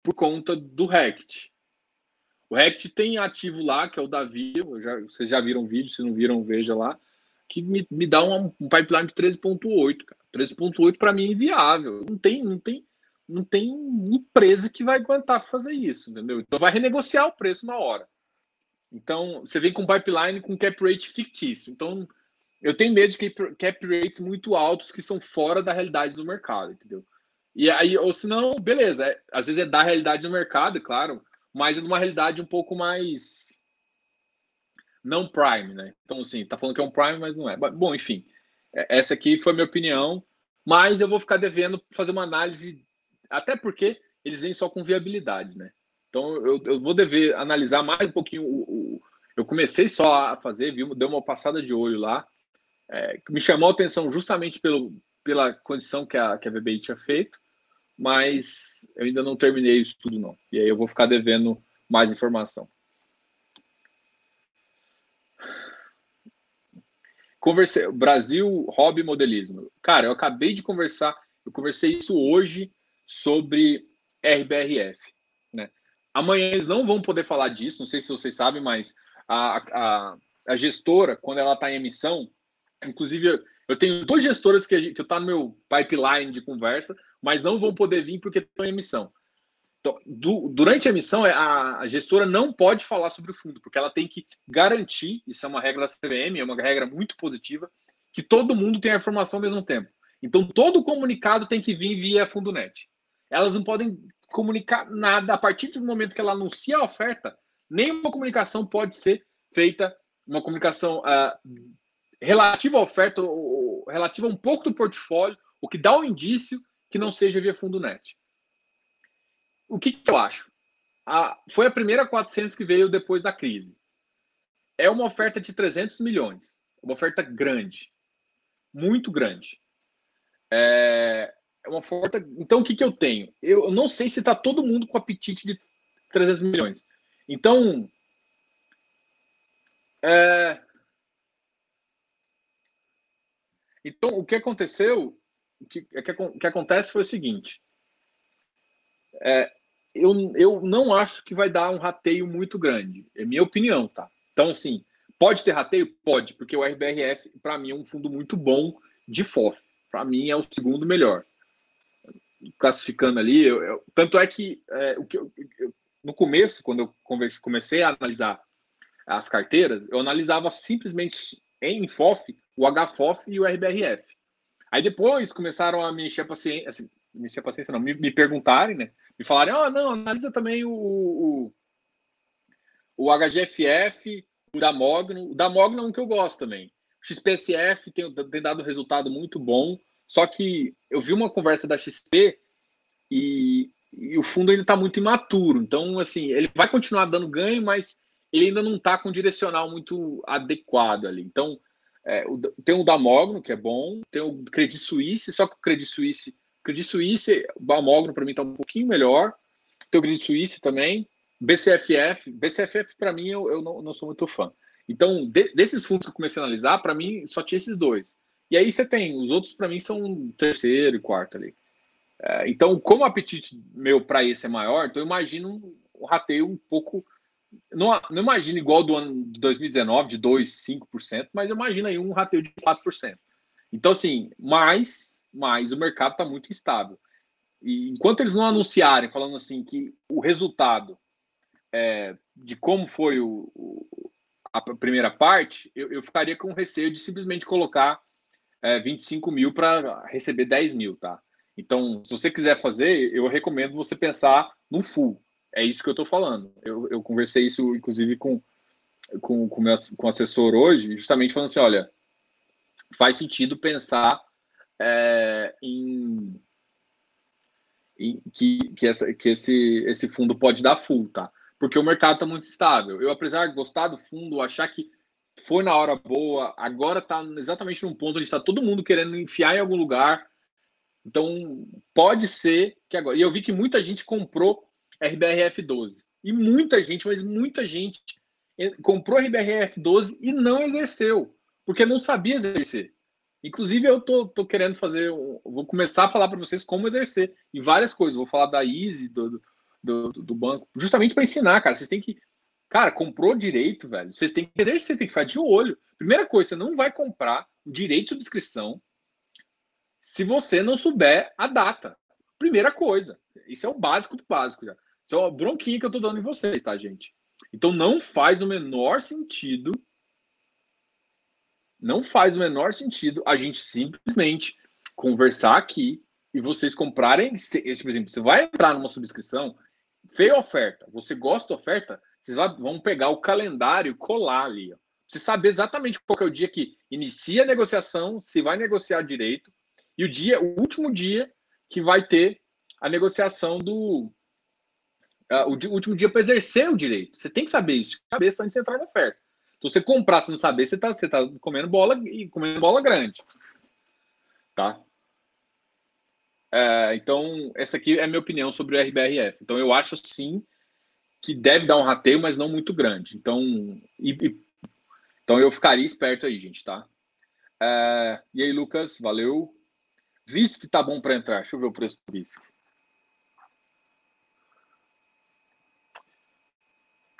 Por conta do Rect. O Rect tem ativo lá, que é o Davi, já, vocês já viram o vídeo, se não viram, veja lá, que me, me dá um, um pipeline de 13.8, cara. 13.8 para mim é inviável. Não tem, não tem, não tem empresa que vai aguentar fazer isso, entendeu? Então vai renegociar o preço na hora. Então, você vem com pipeline com cap rate fictício. Então, eu tenho medo de cap rates muito altos que são fora da realidade do mercado, entendeu? E aí, ou se não, beleza, é, às vezes é da realidade do mercado, é claro, mas é de uma realidade um pouco mais não prime, né? Então, assim, tá falando que é um prime, mas não é. Bom, enfim, é, essa aqui foi a minha opinião, mas eu vou ficar devendo fazer uma análise, até porque eles vêm só com viabilidade, né? Então, eu, eu vou dever analisar mais um pouquinho o, o eu comecei só a fazer, viu, deu uma passada de olho lá, é, me chamou a atenção justamente pelo, pela condição que a, que a VBI tinha feito, mas eu ainda não terminei isso tudo, não. E aí eu vou ficar devendo mais informação. Conversei, Brasil, hobby modelismo. Cara, eu acabei de conversar, eu conversei isso hoje sobre RBRF. Né? Amanhã eles não vão poder falar disso, não sei se vocês sabem, mas a, a, a gestora, quando ela está em emissão, Inclusive, eu tenho duas gestoras que, que tá no meu pipeline de conversa, mas não vão poder vir porque estão em emissão. Então, durante a emissão, é, a, a, gestora não pode falar sobre o fundo, porque ela tem que garantir, isso é uma regra da CVM, é uma regra muito positiva, que todo mundo tem a informação ao mesmo tempo. Então, todo comunicado tem que vir via FundoNet. Elas não podem comunicar nada. A partir do momento que ela anuncia a oferta, nenhuma comunicação pode ser feita, uma comunicação uh, relativa à oferta, relativa a um pouco do portfólio, o que dá um indício que não seja via fundo net. O que, que eu acho? A, foi a primeira 400 que veio depois da crise. É uma oferta de 300 milhões. Uma oferta grande. Muito grande. É, é uma oferta. Então, o que, que eu tenho? Eu não sei se está todo mundo com apetite de 300 milhões. Então, é, Então, o que aconteceu, o que, o que, acontece foi o seguinte: é, eu, eu não acho que vai dar um rateio muito grande, é minha opinião, tá? Então, assim, pode ter rateio? Pode, porque o RBRF, para mim, é um fundo muito bom de FOF. Para mim, é o segundo melhor. Classificando ali, eu, eu, tanto é que, é, o que no começo, quando eu comecei a analisar as carteiras, eu analisava simplesmente em FOF o HFOF e o RBRF. Aí depois começaram a me encher a paciência, assim, me encher a paciência não, me, me perguntarem, né? Me falarem, ah, não, analisa também o, o, o HGFF, o Damogno. O Damogno é um que eu gosto também. O XPSF tem, tem dado resultado muito bom, só que eu vi uma conversa da XP e, e o fundo ainda está muito imaturo. Então, assim, ele vai continuar dando ganho, mas ele ainda não está com um direcional muito adequado ali. Então, é, o, tem o Damogno, que é bom, tem o Credit Suisse, só que o Credit Suisse, Credit Suisse, o Damogno para mim está um pouquinho melhor. Tem o Credit Suisse também, BCFF, BCFF para mim eu, eu não, não, sou muito fã. Então, de, desses fundos que eu comecei a analisar, para mim só tinha esses dois. E aí você tem, os outros para mim são terceiro e quarto ali. É, então, como o apetite meu para esse é maior, então eu imagino um rateio um pouco não, não imagino igual do ano de 2019, de 2, 5%, mas imagina aí um rateio de 4%. Então, assim, mas, mas o mercado está muito instável. E enquanto eles não anunciarem, falando assim, que o resultado é, de como foi o, o, a primeira parte, eu, eu, ficaria com receio de simplesmente colocar é, 25 mil para receber 10 mil, tá? Então, se você quiser fazer, eu recomendo você pensar no full. É isso que eu estou falando. Eu, eu conversei isso, inclusive, com, com, com, meu, com assessor hoje, justamente falando assim: olha, faz sentido pensar é, em, em, que, que, essa, que esse, esse fundo pode dar full, tá? Porque o mercado está muito estável. Eu, apesar de gostar do fundo, achar que foi na hora boa, agora está exatamente num ponto onde está todo mundo querendo enfiar em algum lugar. Então, pode ser que agora. E eu vi que muita gente comprou RBRF12. E muita gente, mas muita gente comprou RBRF12 e não exerceu, porque não sabia exercer. Inclusive, eu tô, tô querendo fazer. Vou começar a falar para vocês como exercer. E várias coisas. Vou falar da Easy, do, do, do banco, justamente para ensinar, cara. Vocês têm que. Cara, comprou direito, velho. Vocês têm que exercer, tem que ficar de olho. Primeira coisa, você não vai comprar direito de subscrição se você não souber a data. Primeira coisa. Isso é o básico do básico já. Isso é uma bronquinha que eu tô dando em vocês, tá, gente? Então não faz o menor sentido. Não faz o menor sentido a gente simplesmente conversar aqui e vocês comprarem. Por exemplo, você vai entrar numa subscrição, feia oferta, você gosta da oferta, vocês vão pegar o calendário e colar ali. Ó. Você saber exatamente qual é o dia que inicia a negociação, se vai negociar direito, e o dia, o último dia que vai ter a negociação do. Uh, o, o, último dia para exercer o direito. Você tem que saber isso de cabeça antes de entrar na oferta. Então, você comprar se não saber, você está você tá comendo bola e comendo bola grande. Tá? É, então, essa aqui é a minha opinião sobre o RBRF. Então, eu acho sim que deve dar um rateio, mas não muito grande. Então, e, e, então eu ficaria esperto aí, gente, tá? É, e aí, Lucas, valeu. Visc tá bom para entrar. Deixa eu ver o preço do Visc.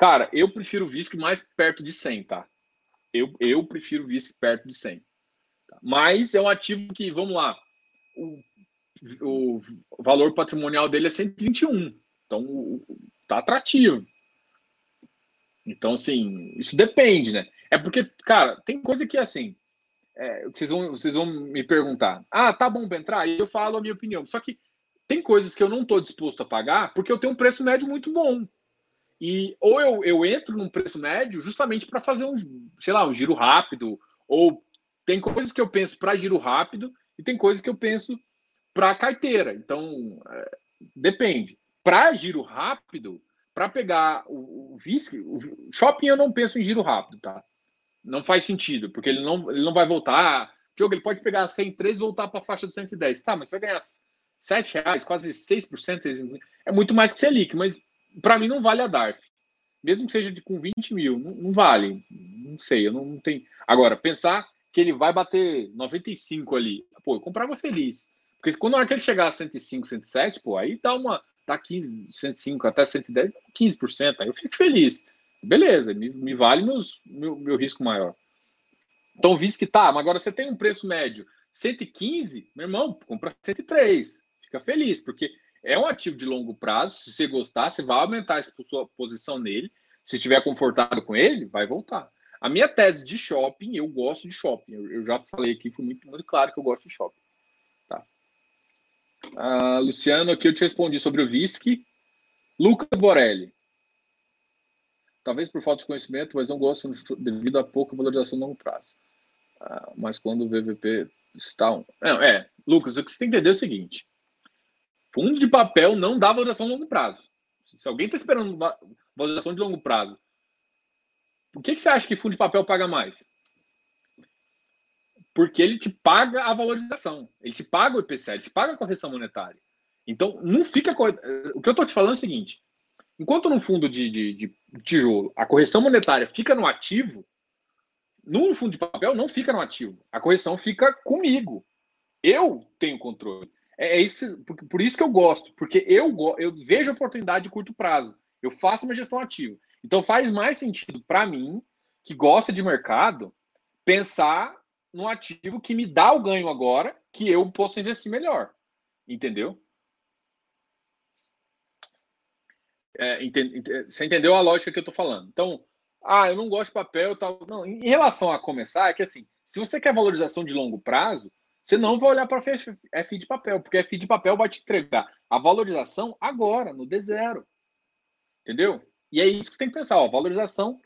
Cara, eu prefiro Visc mais perto de 100, tá? Eu, eu prefiro Visc perto de 100. Tá? Mas é um ativo que, vamos lá, o, o valor patrimonial dele é 121. Então, tá atrativo. Então, assim, isso depende, né? É porque, cara, tem coisa que, assim, é, vocês, vão, vocês vão me perguntar, ah, tá bom para entrar? E eu falo a minha opinião. Só que tem coisas que eu não estou disposto a pagar porque eu tenho um preço médio muito bom. E ou eu, eu entro num preço médio justamente para fazer um, sei lá, um giro rápido, ou tem coisas que eu penso para giro rápido e tem coisas que eu penso para carteira. Então, é, depende. Para giro rápido, para pegar o, o o shopping eu não penso em giro rápido, tá? Não faz sentido, porque ele não, ele não vai voltar. Diogo, ele pode pegar 103 e voltar para a faixa de 110. Tá, mas você vai ganhar 7 reais, quase 6%. É muito mais que Selic, mas para mim não vale a DARF. Mesmo que seja de, com 20 mil, não, não vale. Não sei, eu não, não tenho. Agora, pensar que ele vai bater 95 ali, pô, eu comprava feliz. Porque quando na hora que ele chegar a 105, 107, pô, aí dá uma. Dá 15, 105 até 110, 15%. Aí eu fico feliz. Beleza, me, me vale meus, meu, meu risco maior. Então, visto que tá, mas agora você tem um preço médio 115, meu irmão, compra 103. Fica feliz, porque é um ativo de longo prazo. Se você gostar, você vai aumentar a sua posição nele. Se estiver confortável com ele, vai voltar. A minha tese de shopping, eu gosto de shopping. Eu, já falei aqui, foi muito, muito claro que eu gosto de shopping. Tá. Ah, Luciano, aqui eu te respondi sobre o VISC. Lucas Borelli. Talvez por falta de conhecimento, mas não gosto devido a pouca valorização no longo prazo. Ah, mas quando o VVP está. Não, é, Lucas, o que você tem que entender é o seguinte: fundo de papel não dá valorização no longo prazo. Se alguém está esperando valorização de longo prazo, por que, que você acha que fundo de papel paga mais? Porque ele te paga a valorização, ele te paga o IPCA, ele te paga a correção monetária. Então, não fica. O que eu estou te falando é o seguinte: Enquanto no fundo de, de, de, tijolo a correção monetária fica no ativo, no fundo de papel não fica no ativo. A correção fica comigo. Eu tenho controle. É, é isso, por, por, isso que eu gosto, porque eu, eu vejo oportunidade de curto prazo. Eu faço uma gestão ativa. Então faz mais sentido para mim, que gosta de mercado, pensar no ativo que me dá o ganho agora, que eu posso investir melhor. Entendeu? É, entende, você entendeu a lógica que eu estou falando? Então, ah, eu não gosto de papel tal. Não, em relação a começar, é que assim, se você quer valorização de longo prazo, você não vai olhar para FI de papel, porque FI de papel vai te entregar a valorização agora, no D0. Entendeu? E é isso que você tem que pensar, ó, valorização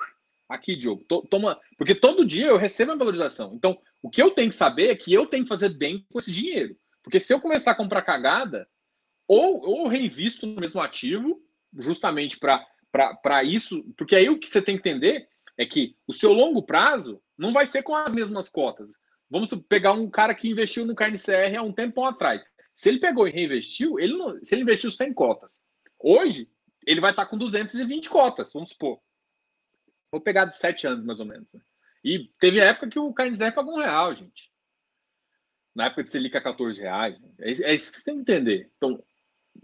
aqui, Diogo. Toma, porque todo dia eu recebo a valorização. Então, o que eu tenho que saber é que eu tenho que fazer bem com esse dinheiro. Porque se eu começar a comprar cagada, ou, ou reinvisto no mesmo ativo, justamente para isso, porque aí o que você tem que entender é que o seu longo prazo não vai ser com as mesmas cotas. Vamos pegar um cara que investiu no KNCR há um tempo atrás. Se ele pegou e reinvestiu, ele não, se ele investiu 100 cotas, hoje ele vai estar com 220 cotas, vamos supor. Vou pegar de 7 anos, mais ou menos. Né? E teve época que o KNZR pagou um real, gente. Na época de Selic a 14 reais. É, é isso que você tem que entender. Então,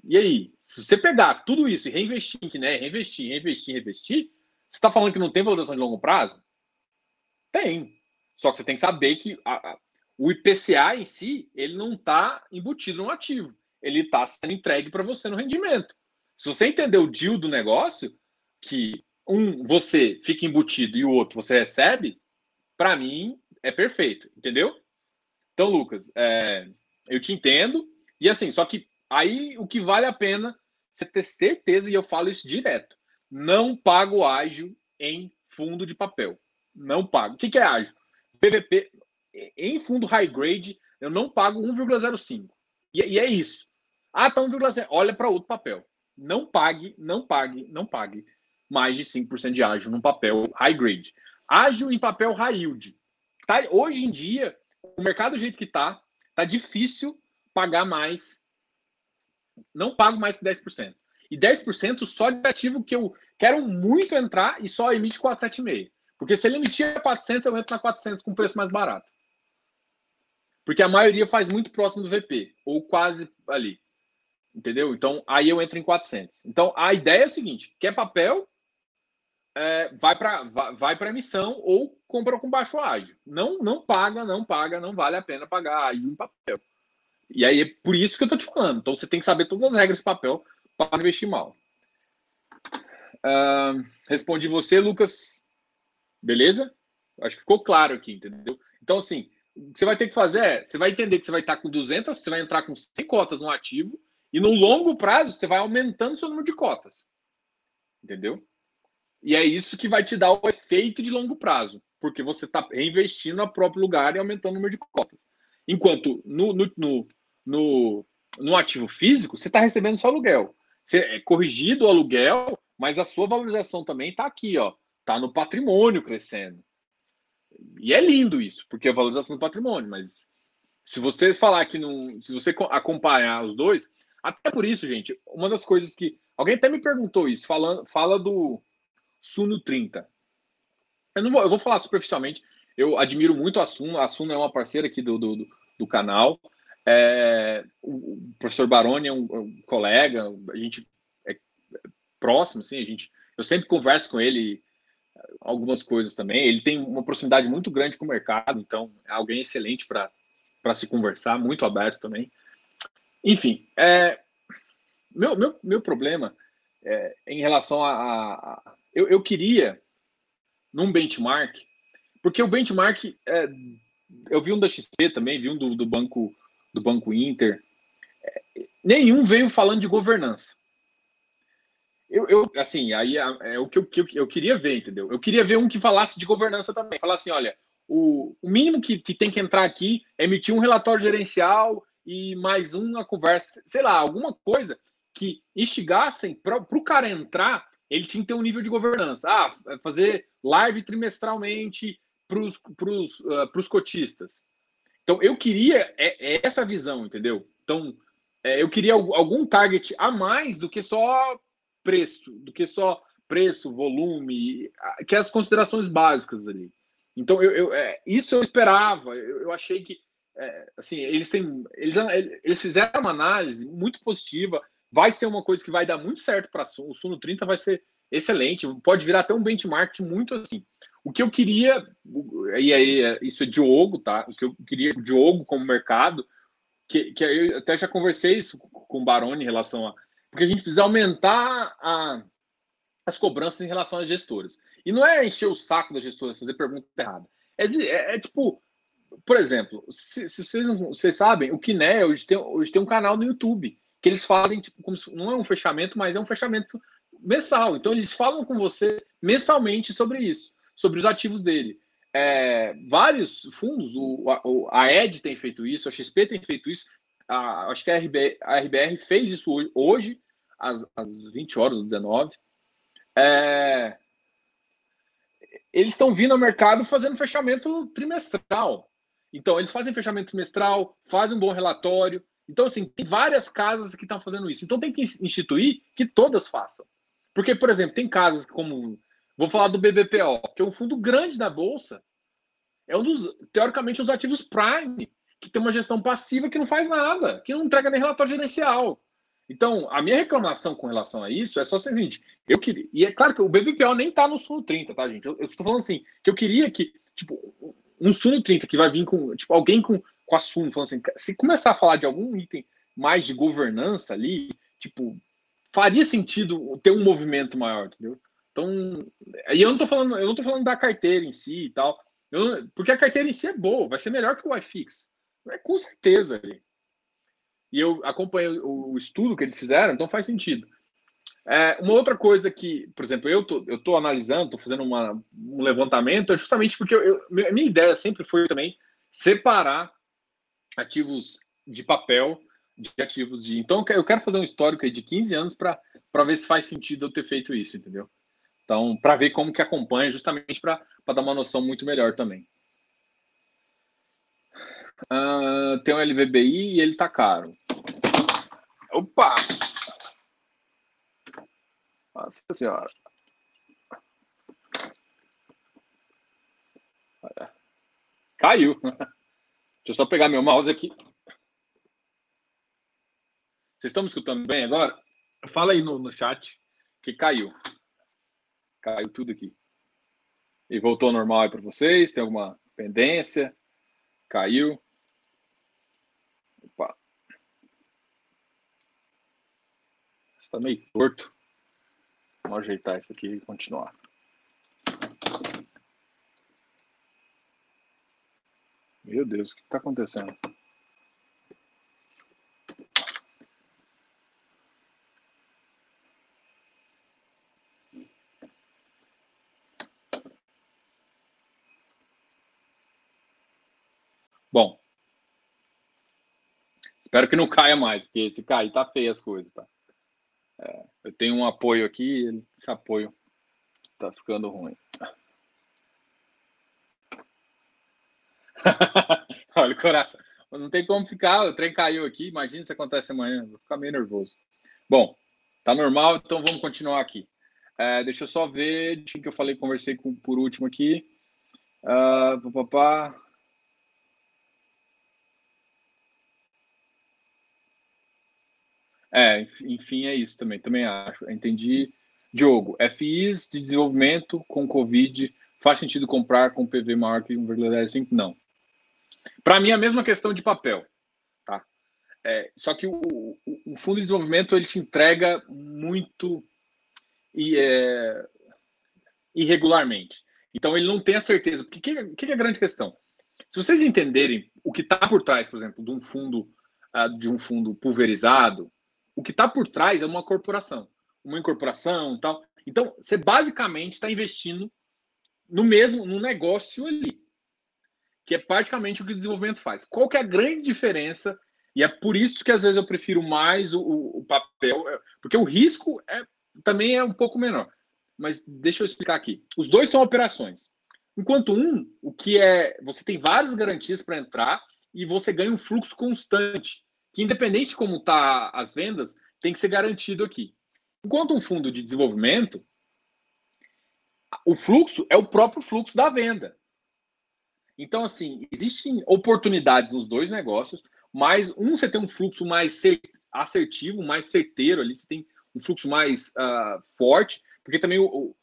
e aí? Se você pegar tudo isso e reinvestir, né? Reinvestir, reinvestir, reinvestir, você está falando que não tem valorização de longo prazo? Tem. Só que você tem que saber que a, a, o IPCA em si, ele não está embutido no ativo. Ele está sendo entregue para você no rendimento. Se você entender o deal do negócio, que um você fica embutido e o outro você recebe, para mim é perfeito, entendeu? Então, Lucas, é, eu te entendo. E assim, só que aí o que vale a pena você ter certeza, e eu falo isso direto: não pago ágil em fundo de papel. Não pago. O que, que é ágil? PVP, em fundo high grade, eu não pago 1,05. E, e, é isso. Ah, tá 1,0. Olha para outro papel. Não pague, não pague, não pague mais de 5% de ágil num papel high grade. Ágil em papel high yield. Tá, hoje em dia, o mercado do jeito que tá, tá difícil pagar mais. Não pago mais que 10%. E 10% só de ativo que eu quero muito entrar e só emite 476. Porque se ele emitir 400, eu entro na 400 com preço mais barato. Porque a maioria faz muito próximo do VP, ou quase ali. Entendeu? Então, aí eu entro em 400. Então, a ideia é o seguinte: quer papel, é, vai para vai, vai emissão ou compra com baixo ágio. Não, não paga, não paga, não vale a pena pagar ágio em papel. E aí é por isso que eu estou te falando. Então, você tem que saber todas as regras de papel para investir mal. Uh, respondi você, Lucas. Beleza? Acho que ficou claro aqui, entendeu? Então, assim, o que você vai ter que fazer é, você vai entender que você vai estar com 200, você vai entrar com 100 cotas no ativo, e no longo prazo você vai aumentando seu número de cotas. Entendeu? E é isso que vai te dar o efeito de longo prazo, porque você está reinvestindo no próprio lugar e aumentando o número de cotas. Enquanto no, no, no, no, no ativo físico, você está recebendo só aluguel. Você é corrigido o aluguel, mas a sua valorização também está aqui, ó. Está no patrimônio crescendo. E é lindo isso, porque é a valorização do patrimônio, mas se vocês falar que não. Se você acompanhar os dois, até por isso, gente, uma das coisas que. Alguém até me perguntou isso, falando, fala do Suno 30. Eu, não vou, eu vou falar superficialmente. Eu admiro muito a Suno. A Suno é uma parceira aqui do, do, do canal. É, o, o, professor Baroni é um, é um, colega, a gente é próximo, assim, a gente, eu sempre converso com ele algumas coisas também. Ele tem uma proximidade muito grande com o mercado, então é alguém excelente para se conversar, muito aberto também. Enfim, é, meu, meu, meu problema é, em relação a. a, eu, eu queria, num benchmark, porque o benchmark, é, eu vi um da XP também, vi um do, do Banco do Banco Inter, é, nenhum veio falando de governança. Eu, eu, assim, aí é, é o que eu, que eu, queria ver, entendeu? Eu queria ver um que falasse de governança também. Falar assim, olha, o, o mínimo que, que tem que entrar aqui é emitir um relatório gerencial e mais uma conversa, sei lá, alguma coisa que instigassem para o cara entrar, ele tinha que ter um nível de governança. Ah, fazer live trimestralmente para os uh, cotistas. Então, eu queria é, é essa visão, entendeu? Então, é, eu queria algum target a mais do que só preço, do que só preço, volume, que é as considerações básicas ali. Então, eu, eu é, isso eu esperava. Eu, eu achei que, é, assim, eles têm, eles, eles fizeram uma análise muito positiva. Vai ser uma coisa que vai dar muito certo para o Suno 30, vai ser excelente. Pode virar até um benchmark muito assim. O que eu queria, e aí é, isso é Diogo, tá? O que eu queria, Diogo como mercado, que, que eu até já conversei isso com o Baroni em relação a porque a gente precisa aumentar a, as cobranças em relação às gestoras. E não é encher o saco das gestoras, fazer pergunta errada. É, é, é tipo, por exemplo, se, se vocês, vocês, sabem, o Kiné hoje tem, hoje tem um canal no YouTube que eles fazem, tipo, como se, não é um fechamento, mas é um fechamento mensal. Então, eles falam com você mensalmente sobre isso, sobre os ativos dele. É, vários fundos, o, a, a Ed tem feito isso, a XP tem feito isso, a, acho que a RBR, a RBR fez isso hoje, às, às 20 horas, 19. É, eles estão vindo ao mercado fazendo fechamento trimestral. Então, eles fazem fechamento trimestral, fazem um bom relatório, Então, assim, tem várias casas que estão fazendo isso. Então, tem que instituir que todas façam. Porque, por exemplo, tem casas como. Vou falar do BBPO, que é um fundo grande da Bolsa. É um dos, teoricamente, os ativos Prime, que tem uma gestão passiva que não faz nada, que não entrega nem relatório gerencial. Então, a minha reclamação com relação a isso é só o seguinte: eu queria. E é claro que o BBPO nem está no Suno 30, tá, gente? Eu, estou falando assim, que eu queria que, tipo, um Suno 30 que vai vir com, tipo, alguém com, com a Suno, falando assim, se começar a falar de algum item mais de governança ali, tipo, faria sentido ter um movimento maior, entendeu? Então, aí eu não tô falando, eu não tô falando da carteira em si e tal, eu, porque a carteira em si é boa, vai ser melhor que o iFix, é com certeza ali. E eu acompanho o, estudo que eles fizeram, então faz sentido. É, uma outra coisa que, por exemplo, eu tô, eu tô analisando, tô fazendo uma, um levantamento, é justamente porque eu, eu, minha ideia sempre foi também separar ativos de papel de ativos de. Então, eu quero fazer um histórico aí de 15 anos para ver se faz sentido eu ter feito isso, entendeu? Então, para ver como que acompanha, justamente para dar uma noção muito melhor também. Uh, tem um LVBI e ele tá caro. Opa! Nossa senhora. Caiu. Deixa eu só pegar meu mouse aqui. Vocês estão me escutando bem agora? Fala aí no, no chat que caiu. Caiu tudo aqui. E voltou ao normal aí para vocês? Tem alguma pendência? Caiu? Opa. Está meio torto. Vamos ajeitar isso aqui e continuar. Meu Deus, o que está acontecendo? Bom, espero que não caia mais, porque se cair tá feio as coisas, tá? É, eu tenho um apoio aqui, esse apoio tá ficando ruim. Olha o coração. Não tem como ficar, o trem caiu aqui. Imagina se acontece amanhã, vou ficar meio nervoso. Bom, tá normal, então vamos continuar aqui. É, deixa eu só ver de que eu falei, conversei com por último aqui. Uh, papapá. É, enfim, é isso também. Também acho. Entendi. Diogo, FIs de desenvolvimento com Covid, faz sentido comprar com PV maior que 1,05? Não. Para mim, é a mesma questão de papel. Tá? É, só que o, o, fundo de desenvolvimento ele te entrega muito e, é, irregularmente. Então, ele não tem a certeza. Porque o que, que, é a grande questão? Se vocês entenderem o que está por trás, por exemplo, de um fundo, uh, de um fundo pulverizado, o que está por trás é uma corporação, uma incorporação tal. Então, você basicamente está investindo no mesmo, no negócio ali, que é praticamente o que o desenvolvimento faz. Qual que é a grande diferença? E é por isso que às vezes eu prefiro mais o, o papel, é, porque o risco é, também é um pouco menor. Mas deixa eu explicar aqui. Os dois são operações. Enquanto um, o que é, você tem várias garantias para entrar e você ganha um fluxo constante que independente de como tá as vendas, tem que ser garantido aqui. Enquanto um fundo de desenvolvimento, o fluxo é o próprio fluxo da venda. Então, assim, existem oportunidades nos dois negócios, mas um você tem um fluxo mais assertivo, mais certeiro ali, você tem um fluxo mais uh, forte, porque também o,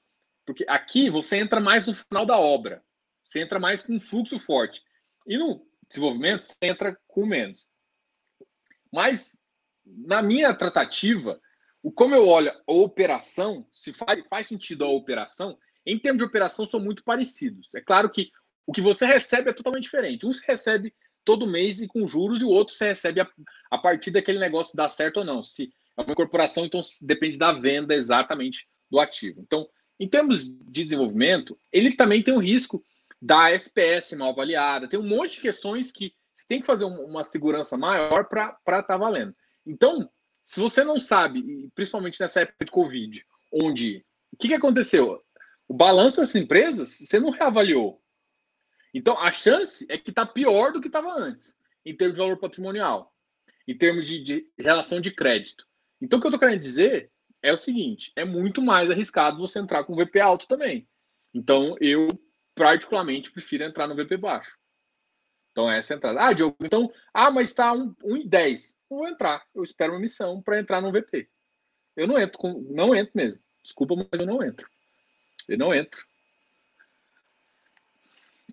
porque aqui você entra mais no final da obra, você entra mais com um fluxo forte. E no desenvolvimento você entra com menos. Mas, na minha tratativa, o como eu olho a operação, se faz, faz sentido a operação, em termos de operação, são muito parecidos. É claro que o que você recebe é totalmente diferente. Um se recebe todo mês e com juros, e o outro você recebe a, a partir daquele negócio dar certo ou não. Se é uma corporação, então depende da venda exatamente do ativo. Então, em termos de desenvolvimento, ele também tem o risco da SPS mal avaliada, tem um monte de questões que tem que fazer uma segurança maior para estar tá valendo. Então, se você não sabe, principalmente nessa época de Covid, onde o que, que aconteceu? O balanço das empresas você não reavaliou. Então, a chance é que está pior do que estava antes, em termos de valor patrimonial. em termos de, de relação de crédito. Então, o que eu estou querendo dizer é o seguinte: é muito mais arriscado você entrar com VP alto também. Então, eu particularmente prefiro entrar no VP baixo. Então, essa é a entrada. Ah, Diogo, então, ah, mas está 1,10. Vou entrar. Eu espero uma missão para entrar no VP. Eu não entro, com, não entro mesmo. Desculpa, mas eu não entro. Eu não entro.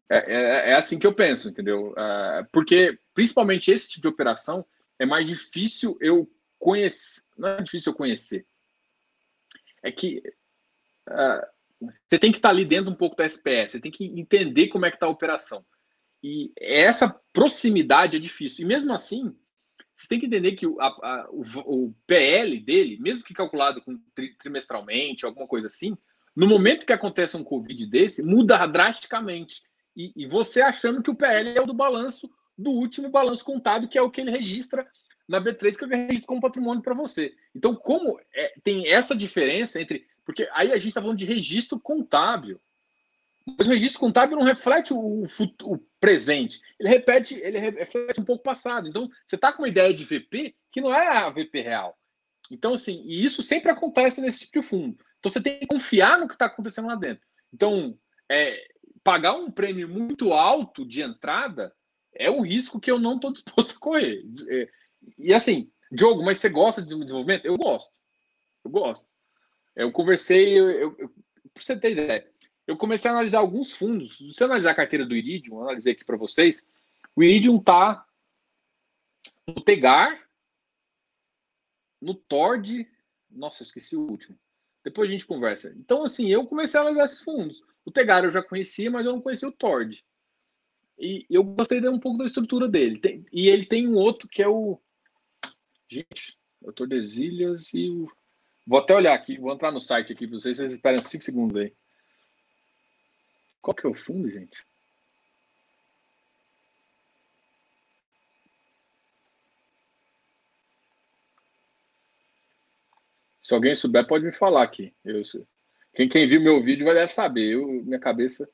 É, é, é assim que eu penso, entendeu? Uh, porque, principalmente esse tipo de operação, é mais difícil eu conhecer. Não é difícil eu conhecer. É que uh, você tem que estar ali dentro um pouco da SPS, você tem que entender como é que está a operação. E essa proximidade é difícil. E mesmo assim, você tem que entender que o, a, o, o, PL dele, mesmo que calculado com, tri, trimestralmente, alguma coisa assim, no momento que acontece um Covid desse, muda drasticamente. E, e, você achando que o PL é o do balanço, do último balanço contado, que é o que ele registra na B3, que ele registra como patrimônio para você. Então, como é, tem essa diferença entre. Porque aí a gente está falando de registro contábil. Mas o registro contábil não reflete o, o, presente. Ele repete, ele reflete um pouco o passado. Então, você está com uma ideia de VP que não é a VP real. Então, assim, e isso sempre acontece nesse tipo de fundo. Então, você tem que confiar no que está acontecendo lá dentro. Então, é, pagar um prêmio muito alto de entrada é um risco que eu não estou disposto a correr. É, e assim, Diogo, mas você gosta de desenvolvimento? Eu gosto. Eu gosto. Eu conversei, eu, eu, pra você ter ideia, eu comecei a analisar alguns fundos. Se você analisar a carteira do Iridium, eu analisei aqui para vocês, o Iridium está no Tegar, no Tord, nossa, esqueci o último. Depois a gente conversa. Então, assim, eu comecei a analisar esses fundos. O Tegar eu já conhecia, mas eu não conhecia o Tord. E eu gostei de um pouco da estrutura dele. E ele tem um outro que é o. Gente, o Tordesilhas e o. Vou até olhar aqui, vou entrar no site aqui para vocês, vocês esperem 5 segundos aí. Qual que é o fundo, gente? Se alguém souber, pode me falar aqui. Eu, quem, quem viu meu vídeo vai deve saber. Eu, minha cabeça.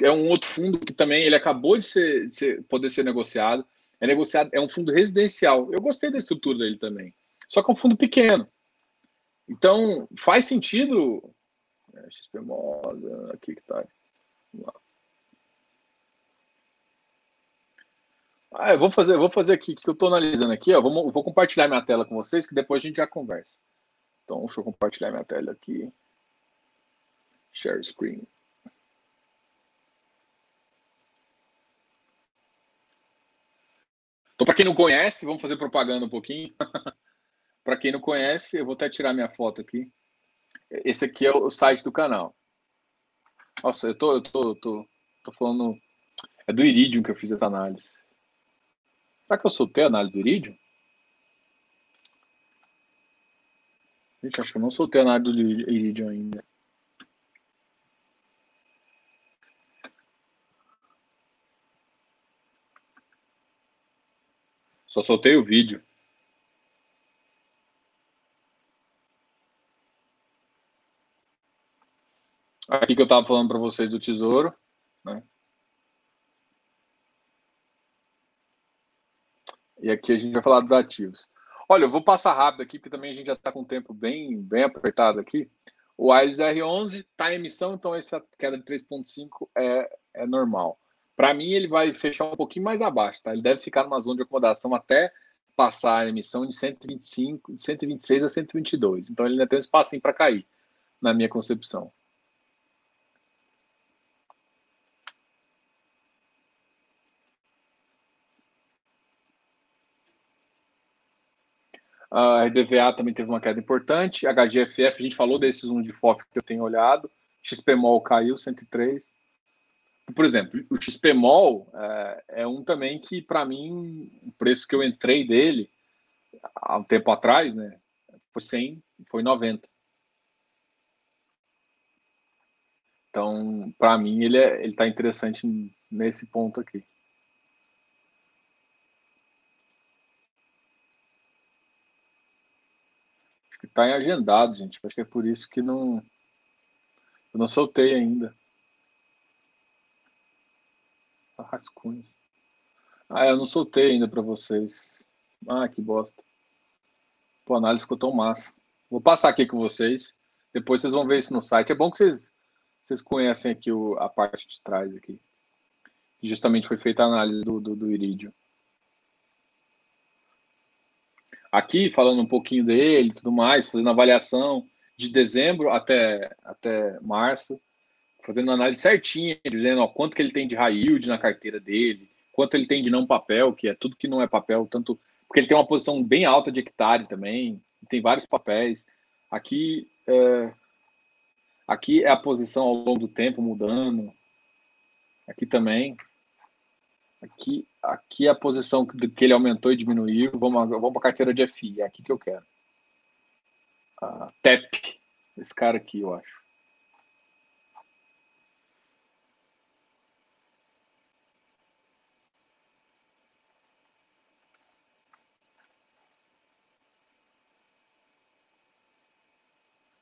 É um outro fundo que também ele acabou de, ser, de ser, poder ser negociado. É negociado, é um fundo residencial. Eu gostei da estrutura dele também. Só que é um fundo pequeno. Então, faz sentido. É, XP Moda, aqui que tá. Ah, eu vou fazer, eu vou fazer aqui que eu estou analisando aqui, ó. Vou, vou compartilhar minha tela com vocês, que depois a gente já conversa. Então, deixa eu compartilhar minha tela aqui. Share screen. Então, para quem não conhece, vamos fazer propaganda um pouquinho. para quem não conhece, eu vou até tirar minha foto aqui. Esse aqui é o site do canal. Nossa, eu tô, eu tô, eu tô, tô falando. É do Iridium que eu fiz essa análise. Será que eu soltei a análise do Iridium? Gente, acho que eu não soltei a análise do Iridium ainda. Só soltei o vídeo. Aqui que eu estava falando para vocês do tesouro. Né? E aqui a gente vai falar dos ativos. Olha, eu vou passar rápido aqui, porque também a gente já está com o tempo bem, bem apertado aqui. O Aires R11 está em emissão, então essa queda de 3,5 é, é normal. Para mim, ele vai fechar um pouquinho mais abaixo, tá? Ele deve ficar numa zona de acomodação até passar a emissão de 125, de 126 a 122. Então ele ainda tem um espacinho para cair, na minha concepção. A RDVA também teve uma queda importante. A HGFF, a gente falou desses um de FOF que eu tenho olhado. XPMOL caiu 103. Por exemplo, o XPMOL é, é um também que, para mim, o preço que eu entrei dele há um tempo atrás, né, foi 100, foi 90. Então, para mim, ele é, ele está interessante nesse ponto aqui. Tá em agendado, gente. Acho que é por isso que não. Eu não soltei ainda. Rascunhos. Ah, eu não soltei ainda para vocês. Ah, que bosta. Pô, a análise ficou tão massa. Vou passar aqui com vocês. Depois vocês vão ver isso no site. É bom que vocês, vocês conhecem aqui o, a parte de trás aqui. Justamente foi feita a análise do, do, do irídio. Aqui, falando um pouquinho dele tudo mais, fazendo avaliação de dezembro até, até março, fazendo análise certinha, dizendo ó, quanto que ele tem de high yield na carteira dele, quanto ele tem de não papel, que é tudo que não é papel, tanto porque ele tem uma posição bem alta de hectare também, tem vários papéis. Aqui é, aqui é a posição ao longo do tempo mudando. Aqui também. Aqui, aqui a posição que ele aumentou e diminuiu. Vamos, vamos para a carteira de FI, é aqui que eu quero. TEP, esse cara aqui, eu acho.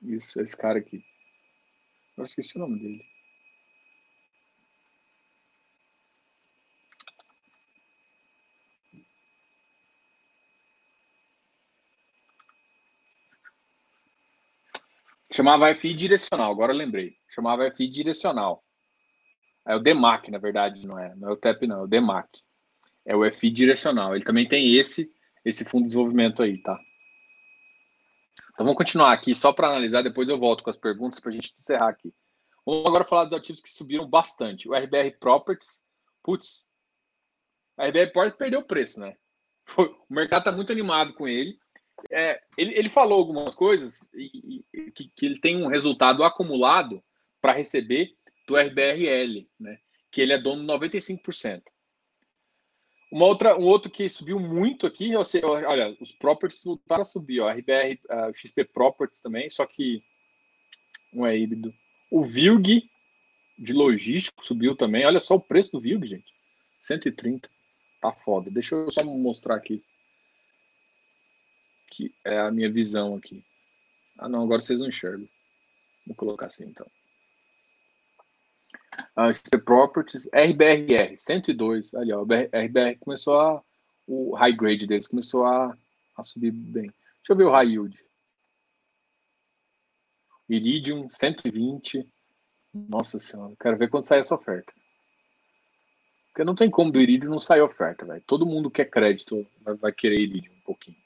Isso, esse cara aqui. Eu esqueci o nome dele. Chamava FI direcional, agora eu lembrei. Chamava FI direcional. É o DEMAC, na verdade, não é. Não é o TEP, não, é o DEMAC. É o FI direcional. Ele também tem esse, esse fundo de desenvolvimento aí, tá? Então vamos continuar aqui só para analisar, depois eu volto com as perguntas para a gente encerrar aqui. Vamos agora falar dos ativos que subiram bastante. O RBR Properties, putz, a RBR Properties perdeu o preço, né? Foi, o mercado está muito animado com ele. É, ele. Ele falou algumas coisas e, e que, que, ele tem um resultado acumulado para receber do RBRL, né? Que ele é dono de 95%. Uma outra, um outro que subiu muito aqui, olha, os properties voltaram a subir, ó, RBR, uh, XP Properties também, só que não é híbrido. O VILG de logístico subiu também. Olha só o preço do VILG, gente. 130. Tá foda. Deixa eu só mostrar aqui. Que é a minha visão aqui. Ah, não, agora vocês não enxergam. Vou colocar assim então uh, XP Properties, RBRR, 102, ali ó, o RBR começou a, o high grade deles começou a, a subir bem. Deixa eu ver o high yield. Iridium, 120. Nossa senhora, quero ver quando sai essa oferta. Porque não tem como do Iridium não sair oferta, velho. Todo mundo quer crédito vai, vai querer Iridium um pouquinho.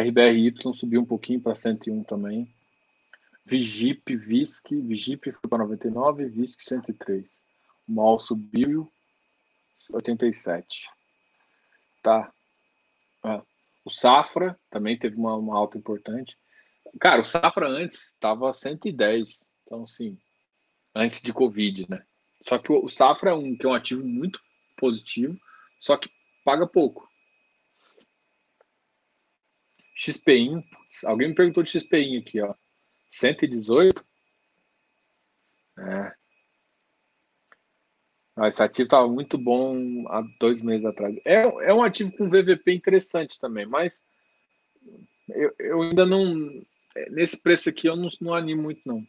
RBRY subiu um pouquinho para 101 também. Vigip, VISC, Vigip foi para 99, VISC 103. O MOL subiu 87. Tá. Ah, o Safra também teve uma, uma alta importante. Cara, o Safra antes estava 110. Então, assim, antes de Covid, né? Só que o, Safra é um, que é um ativo muito positivo, só que paga pouco. XPIN, alguém me perguntou de XPIN aqui, ó. 118? É. Ah, esse ativo estava muito bom há dois meses atrás. É, é um ativo com VVP interessante também, mas eu, eu ainda não. Nesse preço aqui eu não, não animo muito, não.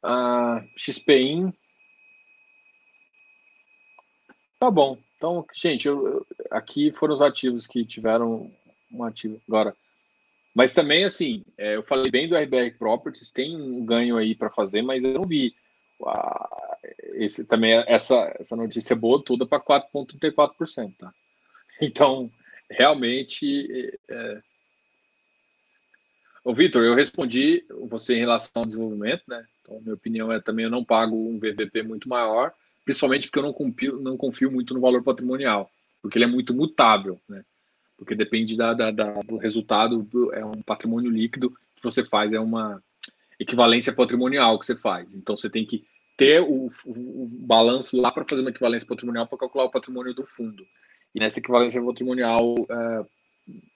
Ah, XPIN. Tá bom. Então, gente, eu, aqui foram os ativos que tiveram um ativo. Agora, mas também, assim, é, eu falei bem do RBR Properties, tem um ganho aí para fazer, mas eu não vi esse, também essa, essa notícia boa toda para 4,34%. Tá? Então, realmente. É... Ô, Vitor, eu respondi você em relação ao desenvolvimento, né? Então, minha opinião é também eu não pago um VVP muito maior, principalmente porque eu não confio, não confio muito no valor patrimonial, porque ele é muito mutável, né? Porque depende da, da, da do resultado, do, é um patrimônio líquido que você faz, é uma equivalência patrimonial que você faz. Então você tem que ter o, o, o balanço lá para fazer uma equivalência patrimonial para calcular o patrimônio do fundo. E nessa equivalência patrimonial, é,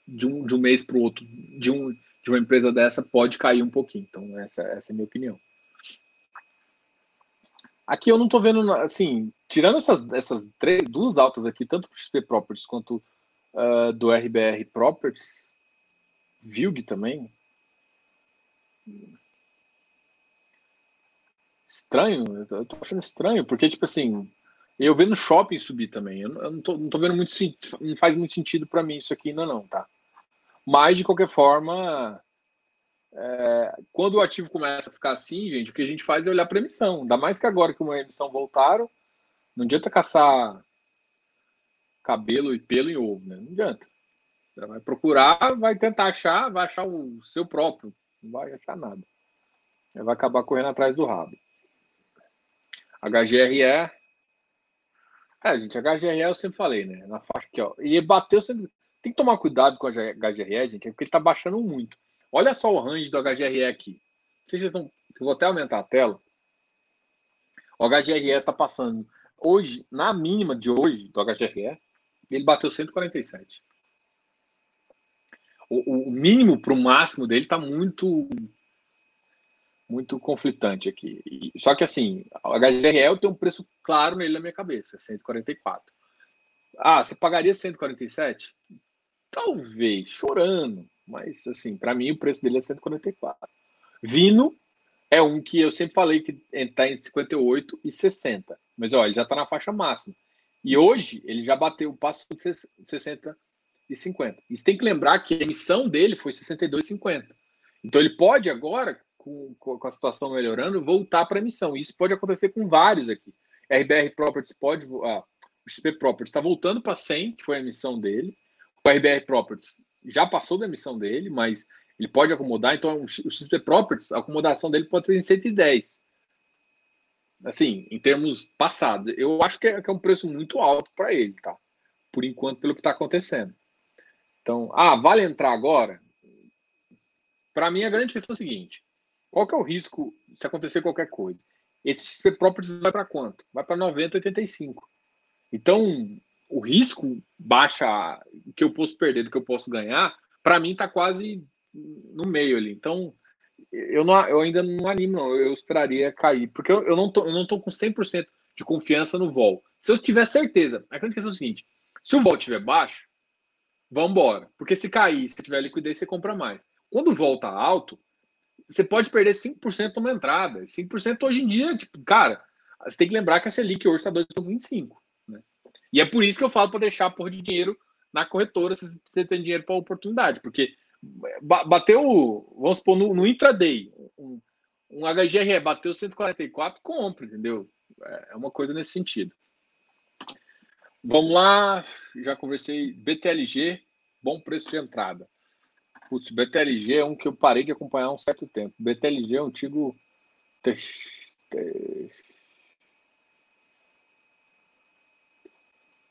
de, um, de um mês para o outro, de, um, de uma empresa dessa, pode cair um pouquinho. Então, essa, essa é a minha opinião. Aqui eu não estou vendo, assim, tirando essas, essas três, duas altas aqui, tanto do XP Properties quanto uh, do RBR Properties, Vilg também. Estranho, eu tô achando estranho, porque, tipo assim, eu vendo shopping subir também. Eu, não, tô, não tô vendo muito não faz muito sentido para mim isso aqui ainda não, tá? Mas, de qualquer forma, é, quando o ativo começa a ficar assim, gente, o que a gente faz é olhar para emissão. Ainda mais que agora que uma emissão voltaram, não adianta caçar cabelo e pelo em ovo, né? Não adianta. Você vai procurar, vai tentar achar, vai achar o seu próprio. Não vai achar nada. Vai acabar correndo atrás do rabo. HGRE. É, gente, HGRE eu sempre falei, né? Na faixa aqui, ó. E bateu sempre. Tem que tomar cuidado com a HGRE, gente, porque ele tá baixando muito. Olha só o range do HGRE aqui. Vocês estão. Eu vou até aumentar a tela. O HGRE está passando. Hoje, na mínima de hoje do HGRE, ele bateu 147. O, o mínimo para o máximo dele está muito muito conflitante aqui. E, só que assim, o HGRE tem um preço claro nele na minha cabeça, 144. Ah, você pagaria 147? Talvez, chorando. Mas, assim, para mim o preço dele é 144. Vino é um que eu sempre falei que está entre 58 e 60. Mas, olha, ele já está na faixa máxima. E hoje ele já bateu o passo de 60 e 50. E você tem que lembrar que a emissão dele foi 62,50. Então ele pode agora, com, com a situação melhorando, voltar para a emissão. Isso pode acontecer com vários aqui. RBR Properties pode. Ah, o XP Properties está voltando para 100, que foi a emissão dele. O RBR Properties já passou da emissão dele, mas ele pode acomodar. Então, o XP Properties, a acomodação dele pode ser em 110. Assim, em termos passados. Eu acho que é, que é um preço muito alto para ele, tá? Por enquanto, pelo que está acontecendo. Então, ah, vale entrar agora? Para mim, a grande questão é o seguinte: qual que é o risco se acontecer qualquer coisa? Esse XP Properties vai para quanto? Vai para 90, 85. Então, o risco baixa que eu posso perder do que eu posso ganhar, para mim está quase no meio ali. Então, eu, não, eu ainda não animo, não. Eu esperaria cair, porque eu, eu não tô, eu não tô com 100% de confiança no vol. Se eu tiver certeza, a grande questão é o seguinte: se o vol estiver baixo, vamos embora. Porque se cair, se tiver liquidez, você compra mais. Quando volta alto, você pode perder 5% numa entrada. 5% hoje em dia, tipo, cara, você tem que lembrar que a Selic hoje está 2,25. E é por isso que eu falo para deixar por de dinheiro na corretora se você tem dinheiro para oportunidade, porque bateu, vamos supor, no, no intraday, um, um HGRE bateu 144, compra, entendeu? É, é uma coisa nesse sentido. Vamos lá, já conversei. BTLG, bom preço de entrada. Putz, BTLG é um que eu parei de acompanhar há um certo tempo. BTLG é um antigo.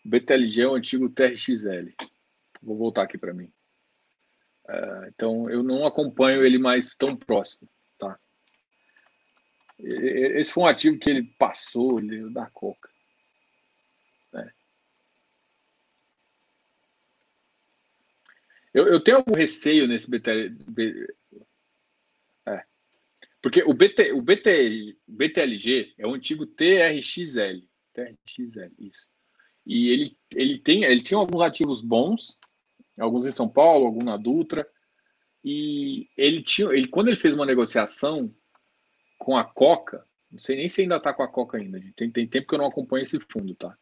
BTLG é o antigo TRXL. Vou voltar aqui para mim. Uh, então, eu não acompanho ele mais tão próximo. Tá? Esse foi um ativo que ele passou ele, da Coca. É. Eu, eu, tenho algum receio nesse BTLG. É. Porque o, BT, o BT, BTLG é o antigo TRXL. TRXL, isso. E ele, ele, tem, ele tinha alguns ativos bons, alguns em São Paulo, alguns na Dutra. E ele tinha, ele, quando ele fez uma negociação com a Coca, não sei nem se ainda está com a Coca ainda. Tem, tem tempo que eu não acompanho esse fundo, tá?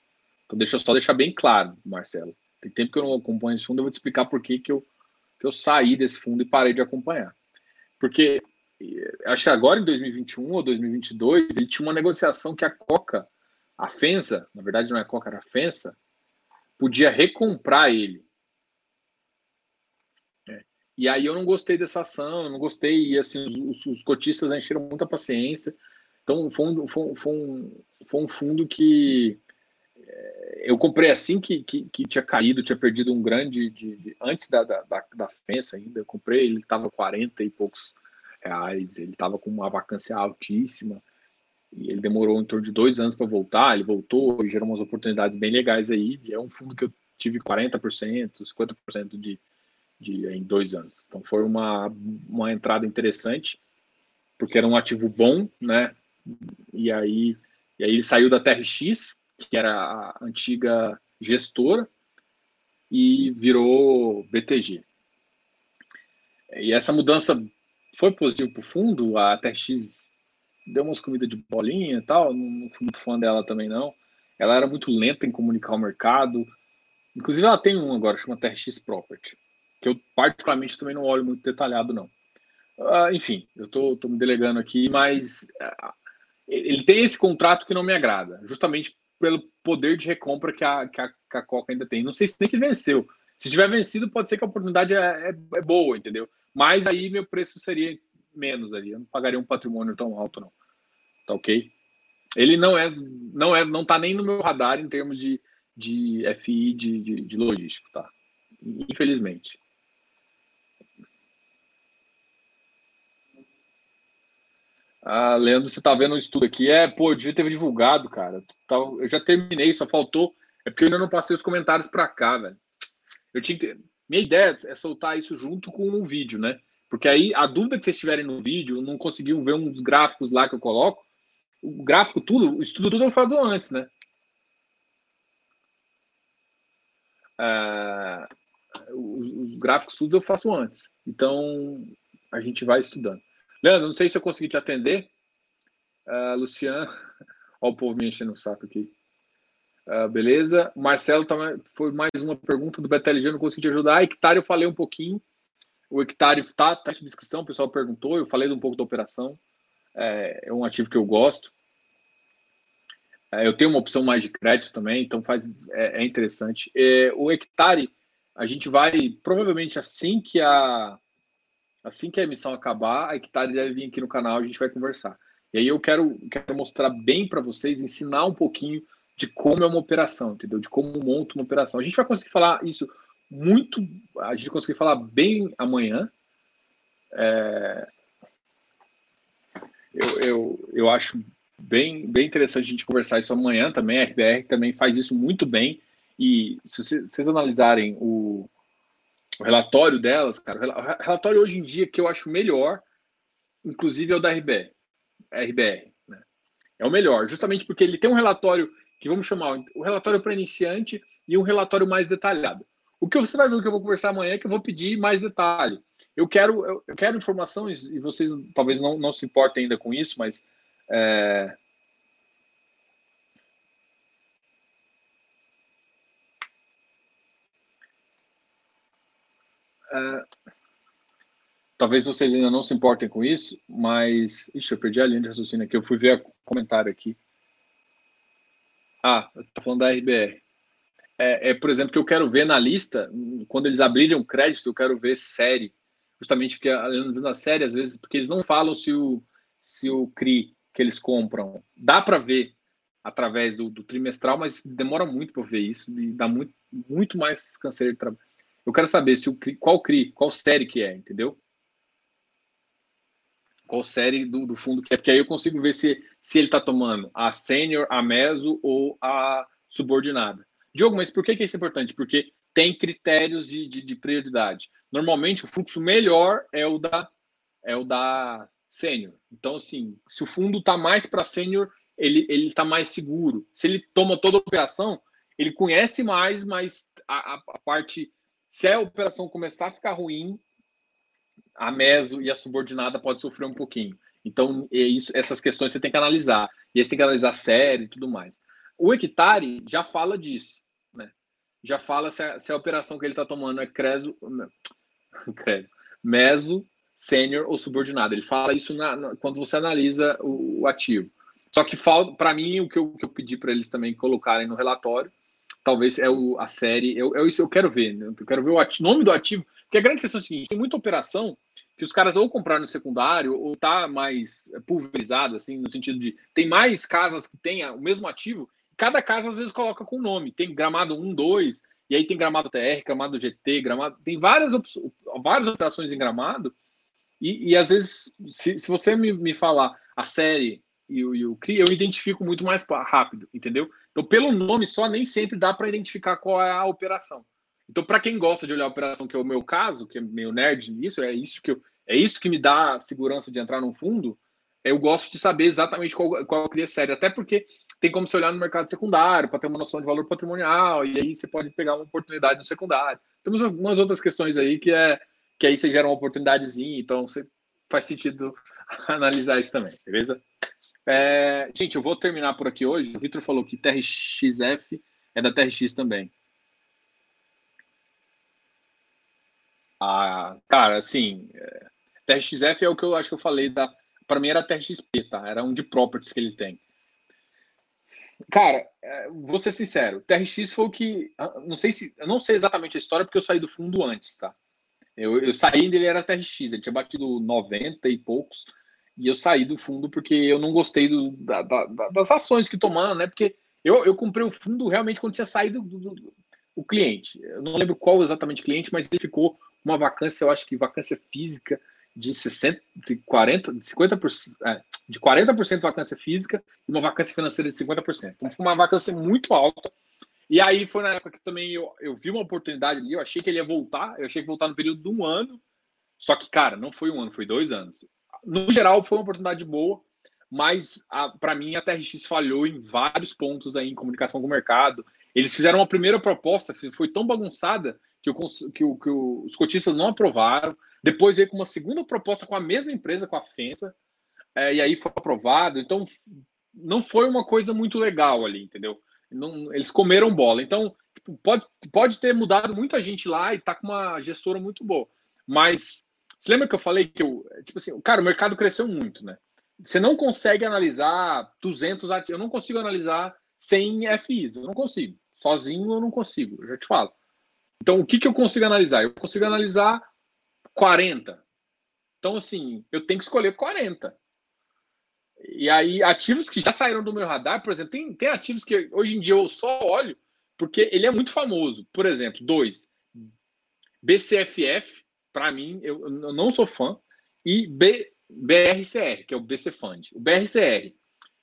Então deixa eu só deixar bem claro, Marcelo. Tem tempo que eu não acompanho esse fundo, eu vou te explicar por que, que, eu, que eu saí desse fundo e parei de acompanhar. Porque acho que agora em 2021 ou 2022 ele tinha uma negociação que a Coca a Fensa, na verdade não é Coca, era a Fensa, podia recomprar ele. É. E aí eu não gostei dessa ação, não gostei, e assim, os, os cotistas encheram muita paciência. Então foi um, foi, foi um, foi um fundo que é, eu comprei assim que, que, que, tinha caído, tinha perdido um grande de, de antes da, da, da, da Fensa ainda. Eu comprei, ele estava 40 e poucos reais, ele estava com uma vacância altíssima. Ele demorou em torno de dois anos para voltar, ele voltou e gerou umas oportunidades bem legais aí. E é um fundo que eu tive 40%, 50% de, de em dois anos. Então foi uma, uma entrada interessante, porque era um ativo bom, né? E aí, e aí ele saiu da TRX, que era a antiga gestora, e virou BTG. E essa mudança foi positiva para o fundo, a TRX deu umas comidas de bolinha e tal, não fui muito fã dela também não. Ela era muito lenta em comunicar o mercado. Inclusive ela tem um agora, chama TRX Property, que eu particularmente também não olho muito detalhado não. Uh, enfim, eu tô, tô me delegando aqui, mas uh, ele tem esse contrato que não me agrada, justamente pelo poder de recompra que a, que a, que a Coca ainda tem. Não sei se nem se venceu. Se tiver vencido, pode ser que a oportunidade é, é, é boa, entendeu? Mas aí meu preço seria menos ali. Eu não pagaria um patrimônio tão alto, não. Tá ok? Ele não é, não é, não tá nem no meu radar em termos de, de FI de, de, de logístico, tá? Infelizmente. Ah, Leandro, você tá vendo um estudo aqui. É, pô, eu devia ter divulgado, cara. Eu já terminei, só faltou. É porque eu ainda não passei os comentários para cá, velho. Eu tinha que. Minha ideia é soltar isso junto com um vídeo, né? Porque aí a dúvida que vocês tiverem no vídeo, não conseguiam ver uns gráficos lá que eu coloco. O gráfico, tudo, o estudo tudo eu faço antes, né? Ah, os, os gráficos tudo eu faço antes. Então a gente vai estudando. Leandro, não sei se eu consegui te atender. Uh, Luciano, olha o povo me enchendo o saco aqui. Uh, beleza. Marcelo também foi mais uma pergunta do BTLG, não consegui te ajudar. A hectare eu falei um pouquinho. O hectare está tá em subscrição, o pessoal perguntou, eu falei um pouco da operação. É, é um ativo que eu gosto. É, eu tenho uma opção mais de crédito também, então faz, é, é interessante. É, o hectare, a gente vai, provavelmente assim que a Assim que a emissão acabar, a Hectare deve vir aqui no canal, a gente vai conversar. E aí eu quero, quero mostrar bem para vocês, ensinar um pouquinho de como é uma operação, entendeu? De como monta uma operação. A gente vai conseguir falar isso muito, a gente conseguir falar bem amanhã. É... Eu, eu, eu acho bem, bem interessante a gente conversar isso amanhã também. A RBR também faz isso muito bem. E se vocês analisarem o, o relatório delas, cara, o relatório hoje em dia que eu acho melhor, inclusive é o da RBR. RBR né? É o melhor, justamente porque ele tem um relatório que vamos chamar o relatório para iniciante e um relatório mais detalhado. O que você vai ver que eu vou conversar amanhã é que eu vou pedir mais detalhe. Eu quero, eu, quero informações, e vocês talvez não, não se importem ainda com isso, mas é, Uh, talvez vocês ainda não se importem com isso, mas. Ixi, eu perdi a linha de raciocínio aqui. Eu fui ver o comentário aqui. Ah, tá falando da RBR. É, é, por exemplo, que eu quero ver na lista, quando eles abrirem um crédito, eu quero ver série. Justamente porque, analisando a série, às vezes, porque eles não falam se o, se o CRI que eles compram dá para ver através do, do, trimestral, mas demora muito para ver isso e dá muito, muito mais canseiro de trabalho. Eu quero saber se o qual CRI, qual série que é, entendeu? Qual série do, do fundo que é, porque aí eu consigo ver se, se ele está tomando a sênior, a meso ou a subordinada. Diogo, mas por que, que isso é importante? Porque tem critérios de, de, de prioridade. Normalmente o fluxo melhor é o da é o da sênior. Então, assim, se o fundo está mais para sênior, ele está mais seguro. Se ele toma toda a operação, ele conhece mais, mas a, a, a parte se a operação começar a ficar ruim, a meso e a subordinada pode sofrer um pouquinho. Então, é isso, essas questões você tem que analisar. E aí você tem que analisar a série e tudo mais. O hectare já fala disso. Né? Já fala se a, se a operação que ele está tomando é creso, creso, meso, sênior ou subordinado. Ele fala isso na, na, quando você analisa o, o ativo. Só que para mim, o que eu, que eu pedi para eles também colocarem no relatório talvez é o, a série. Eu, eu, isso eu quero ver, né? Eu quero ver o ativo, nome do ativo. Porque a grande questão é a seguinte: tem muita operação que os caras ou compraram no secundário ou tá mais pulverizado, assim, no sentido de tem mais casas que tem o mesmo ativo. Cada casa às vezes coloca com nome. Tem gramado 1, 2, e aí tem gramado TR, gramado GT, gramado. Tem várias, várias operações em gramado. E, e às vezes, se, se você me, me falar a série e o, e o CRI, eu identifico muito mais rápido, entendeu? Então, pelo nome só, nem sempre dá para identificar qual é a operação. Então, para quem gosta de olhar a operação, que é o meu caso, que é meio nerd nisso, é isso que, eu, é isso que me dá segurança de entrar num fundo, eu gosto de saber exatamente qual, qual cria série, até porque tem como você olhar no mercado secundário para ter uma noção de valor patrimonial, e aí você pode pegar uma oportunidade no secundário. Temos algumas outras questões aí que é que aí você gera uma oportunidadezinha, então você faz sentido analisar isso também, beleza? É, gente, eu vou terminar por aqui hoje. O Vitor falou que TRXF é da TRX também. Ah, cara, assim, é, TRXF é o que eu acho que eu falei da. Para mim era TRXP, tá? Era um de properties que ele tem. Cara, é, vou ser sincero, TRX foi o que. Ah, não sei se. Eu não sei exatamente a história, porque eu saí do fundo antes, tá? Eu, eu saí dele era TRX, ele tinha batido 90 e poucos, e eu saí do fundo porque eu não gostei do, da, da, das ações que tomaram, né? Porque eu, eu comprei o fundo realmente quando tinha saído do, do, do, o cliente. Eu não lembro qual exatamente cliente, mas ele ficou uma vacância, eu acho que vacância física de 60, de 40, de 50%, é, de 40% vacância física e uma vacância financeira de 50%. Então foi uma vacância muito alta. E aí foi na época que também eu, eu vi uma oportunidade ali, eu achei que ele ia voltar, eu achei que voltar no período de um ano. Só que, cara, não foi um ano, foi dois anos. No geral, foi uma oportunidade boa, mas para mim a TRX falhou em vários pontos aí em comunicação com o mercado. Eles fizeram uma primeira proposta, foi tão bagunçada que, o, que, o, que os cotistas não aprovaram. Depois veio com uma segunda proposta com a mesma empresa, com a FENSA, é, e aí foi aprovado. Então, não foi uma coisa muito legal ali, entendeu? Não, eles comeram bola. Então, pode, pode ter mudado muita gente lá e tá com uma gestora muito boa. Mas, você lembra que eu falei que eu, tipo assim, cara, o mercado cresceu muito, né? Você não consegue analisar 200 ativos. Eu não consigo analisar 100 FIs. Eu não consigo. Sozinho eu não consigo, eu já te falo. Então, o que, que eu consigo analisar? Eu consigo analisar 40. Então, assim, eu tenho que escolher 40. E aí, ativos que já saíram do meu radar, por exemplo, tem, tem ativos que hoje em dia eu só olho porque ele é muito famoso. Por exemplo, dois. BCFF, para mim, eu, eu, não sou fã, e B, BRCR, que é o BC Fund. O BRCR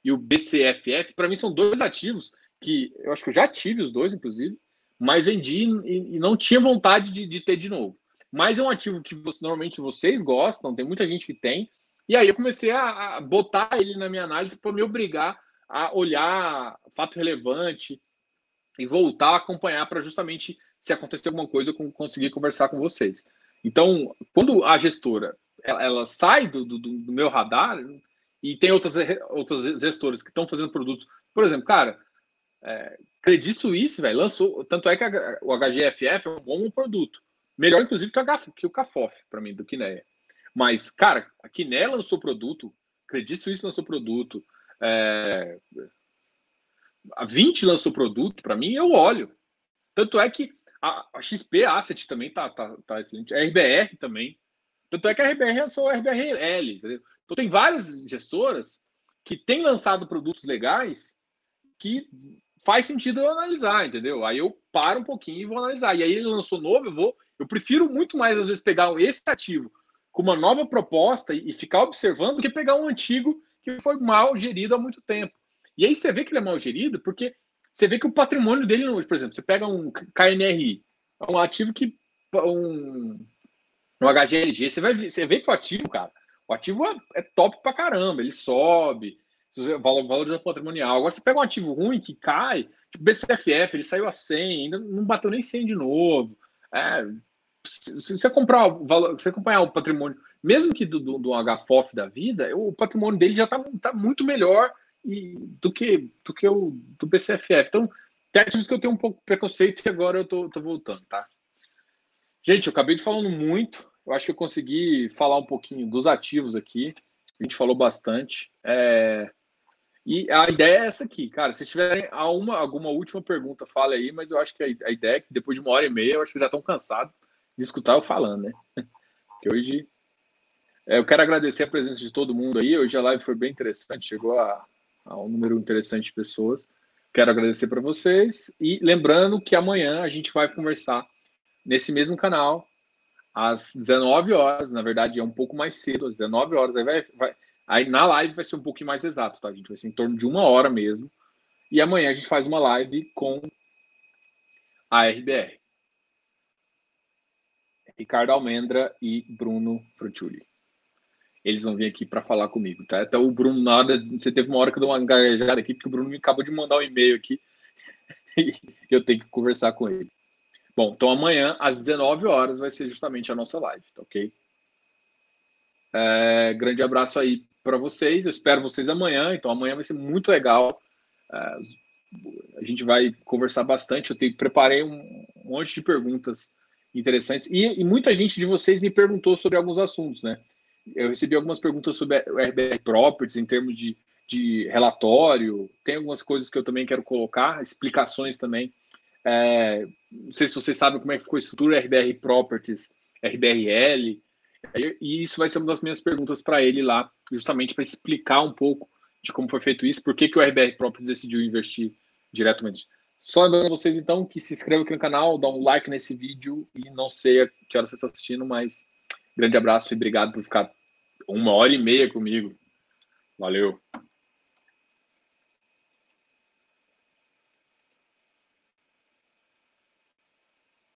e o BCFF, para mim, são dois ativos que eu acho que eu já tive os dois, inclusive, mas vendi e, e não tinha vontade de, de ter de novo mas é um ativo que você, normalmente vocês gostam, tem muita gente que tem. E aí eu comecei a, a botar ele na minha análise para me obrigar a olhar fato relevante e voltar a acompanhar para justamente se acontecer alguma coisa eu conseguir conversar com vocês. Então, quando a gestora ela, ela sai do, do, do, meu radar e tem outras, outras gestoras que estão fazendo produtos, por exemplo, cara, é, Credit Suisse, velho, lançou, tanto é que a, o HGFF é um bom produto. Melhor, inclusive, que, a, que o Cafof, para mim, do Kinéia. Mas, cara, a Kinéia lançou produto, Credit Suisse lançou produto, é... a 20 lançou produto, para mim, eu olho. Tanto é que a, a XP Asset também tá, tá, tá excelente, a RBR também. Tanto é que a RBR lançou a RBRL. Entendeu? Então, tem várias gestoras que têm lançado produtos legais que faz sentido eu analisar, entendeu? Aí eu paro um pouquinho e vou analisar. E aí ele lançou novo, eu vou eu prefiro muito mais, às vezes, pegar esse ativo com uma nova proposta e ficar observando do que pegar um antigo que foi mal gerido há muito tempo. E aí você vê que ele é mal gerido porque você vê que o patrimônio dele, por exemplo, você pega um KNRI, um ativo que. um, um HGLG, você, vai, você vê que o ativo, cara, o ativo é, é top pra caramba, ele sobe, valor, valor patrimonial. Agora você pega um ativo ruim que cai, tipo BCFF, ele saiu a 100, ainda não bateu nem 100 de novo. É, se você comprar valor, se você acompanhar o patrimônio, mesmo que do, do, do HFOF da vida, o patrimônio dele já está tá muito melhor e, do que do que o do BCFF. Então, ativos que eu tenho um pouco de preconceito e agora eu tô, tô voltando, tá? Gente, eu acabei de falando muito. Eu acho que eu consegui falar um pouquinho dos ativos aqui. A gente falou bastante. É... E a ideia é essa aqui, cara. Se tiverem alguma, alguma última pergunta, fale aí, mas eu acho que a, a ideia é que depois de uma hora e meia, eu acho que já estão cansados de escutar eu falando, né? Que hoje é, eu quero agradecer a presença de todo mundo aí. Hoje a live foi bem interessante, chegou a, a um número interessante de pessoas. Quero agradecer para vocês e lembrando que amanhã a gente vai conversar nesse mesmo canal às 19 horas, na verdade é um pouco mais cedo, às 19 horas. Aí, vai, vai, aí na live vai ser um pouquinho mais exato, tá, A gente? Vai ser em torno de uma hora mesmo. E amanhã a gente faz uma live com a RBR. Ricardo Almendra e Bruno Frutiuli. Eles vão vir aqui para falar comigo, tá? Até o Bruno, nada, você teve uma hora que eu dei uma garejada aqui, porque o Bruno me acabou de mandar um e-mail aqui e eu tenho que conversar com ele. Bom, então amanhã, às 19 horas, vai ser justamente a nossa live, tá ok? É, grande abraço aí para vocês. Eu espero vocês amanhã. Então, amanhã vai ser muito legal. Uh, a gente vai conversar bastante. Eu tenho, preparei um monte de perguntas interessantes. E, e, muita gente de vocês me perguntou sobre alguns assuntos, né? Eu recebi algumas perguntas sobre o RBR Properties em termos de, de relatório. Tem algumas coisas que eu também quero colocar, explicações também. É, não sei se vocês sabem como é que ficou a estrutura RBR Properties, RBRL. E isso vai ser uma das minhas perguntas para ele lá, justamente para explicar um pouco de como foi feito isso, por que, que o RBR Properties decidiu investir diretamente. Só lembrando vocês, então, que se inscreva aqui no canal, dá um like nesse vídeo e não sei a que hora você está assistindo, mas grande abraço e obrigado por ficar uma hora e meia comigo. Valeu!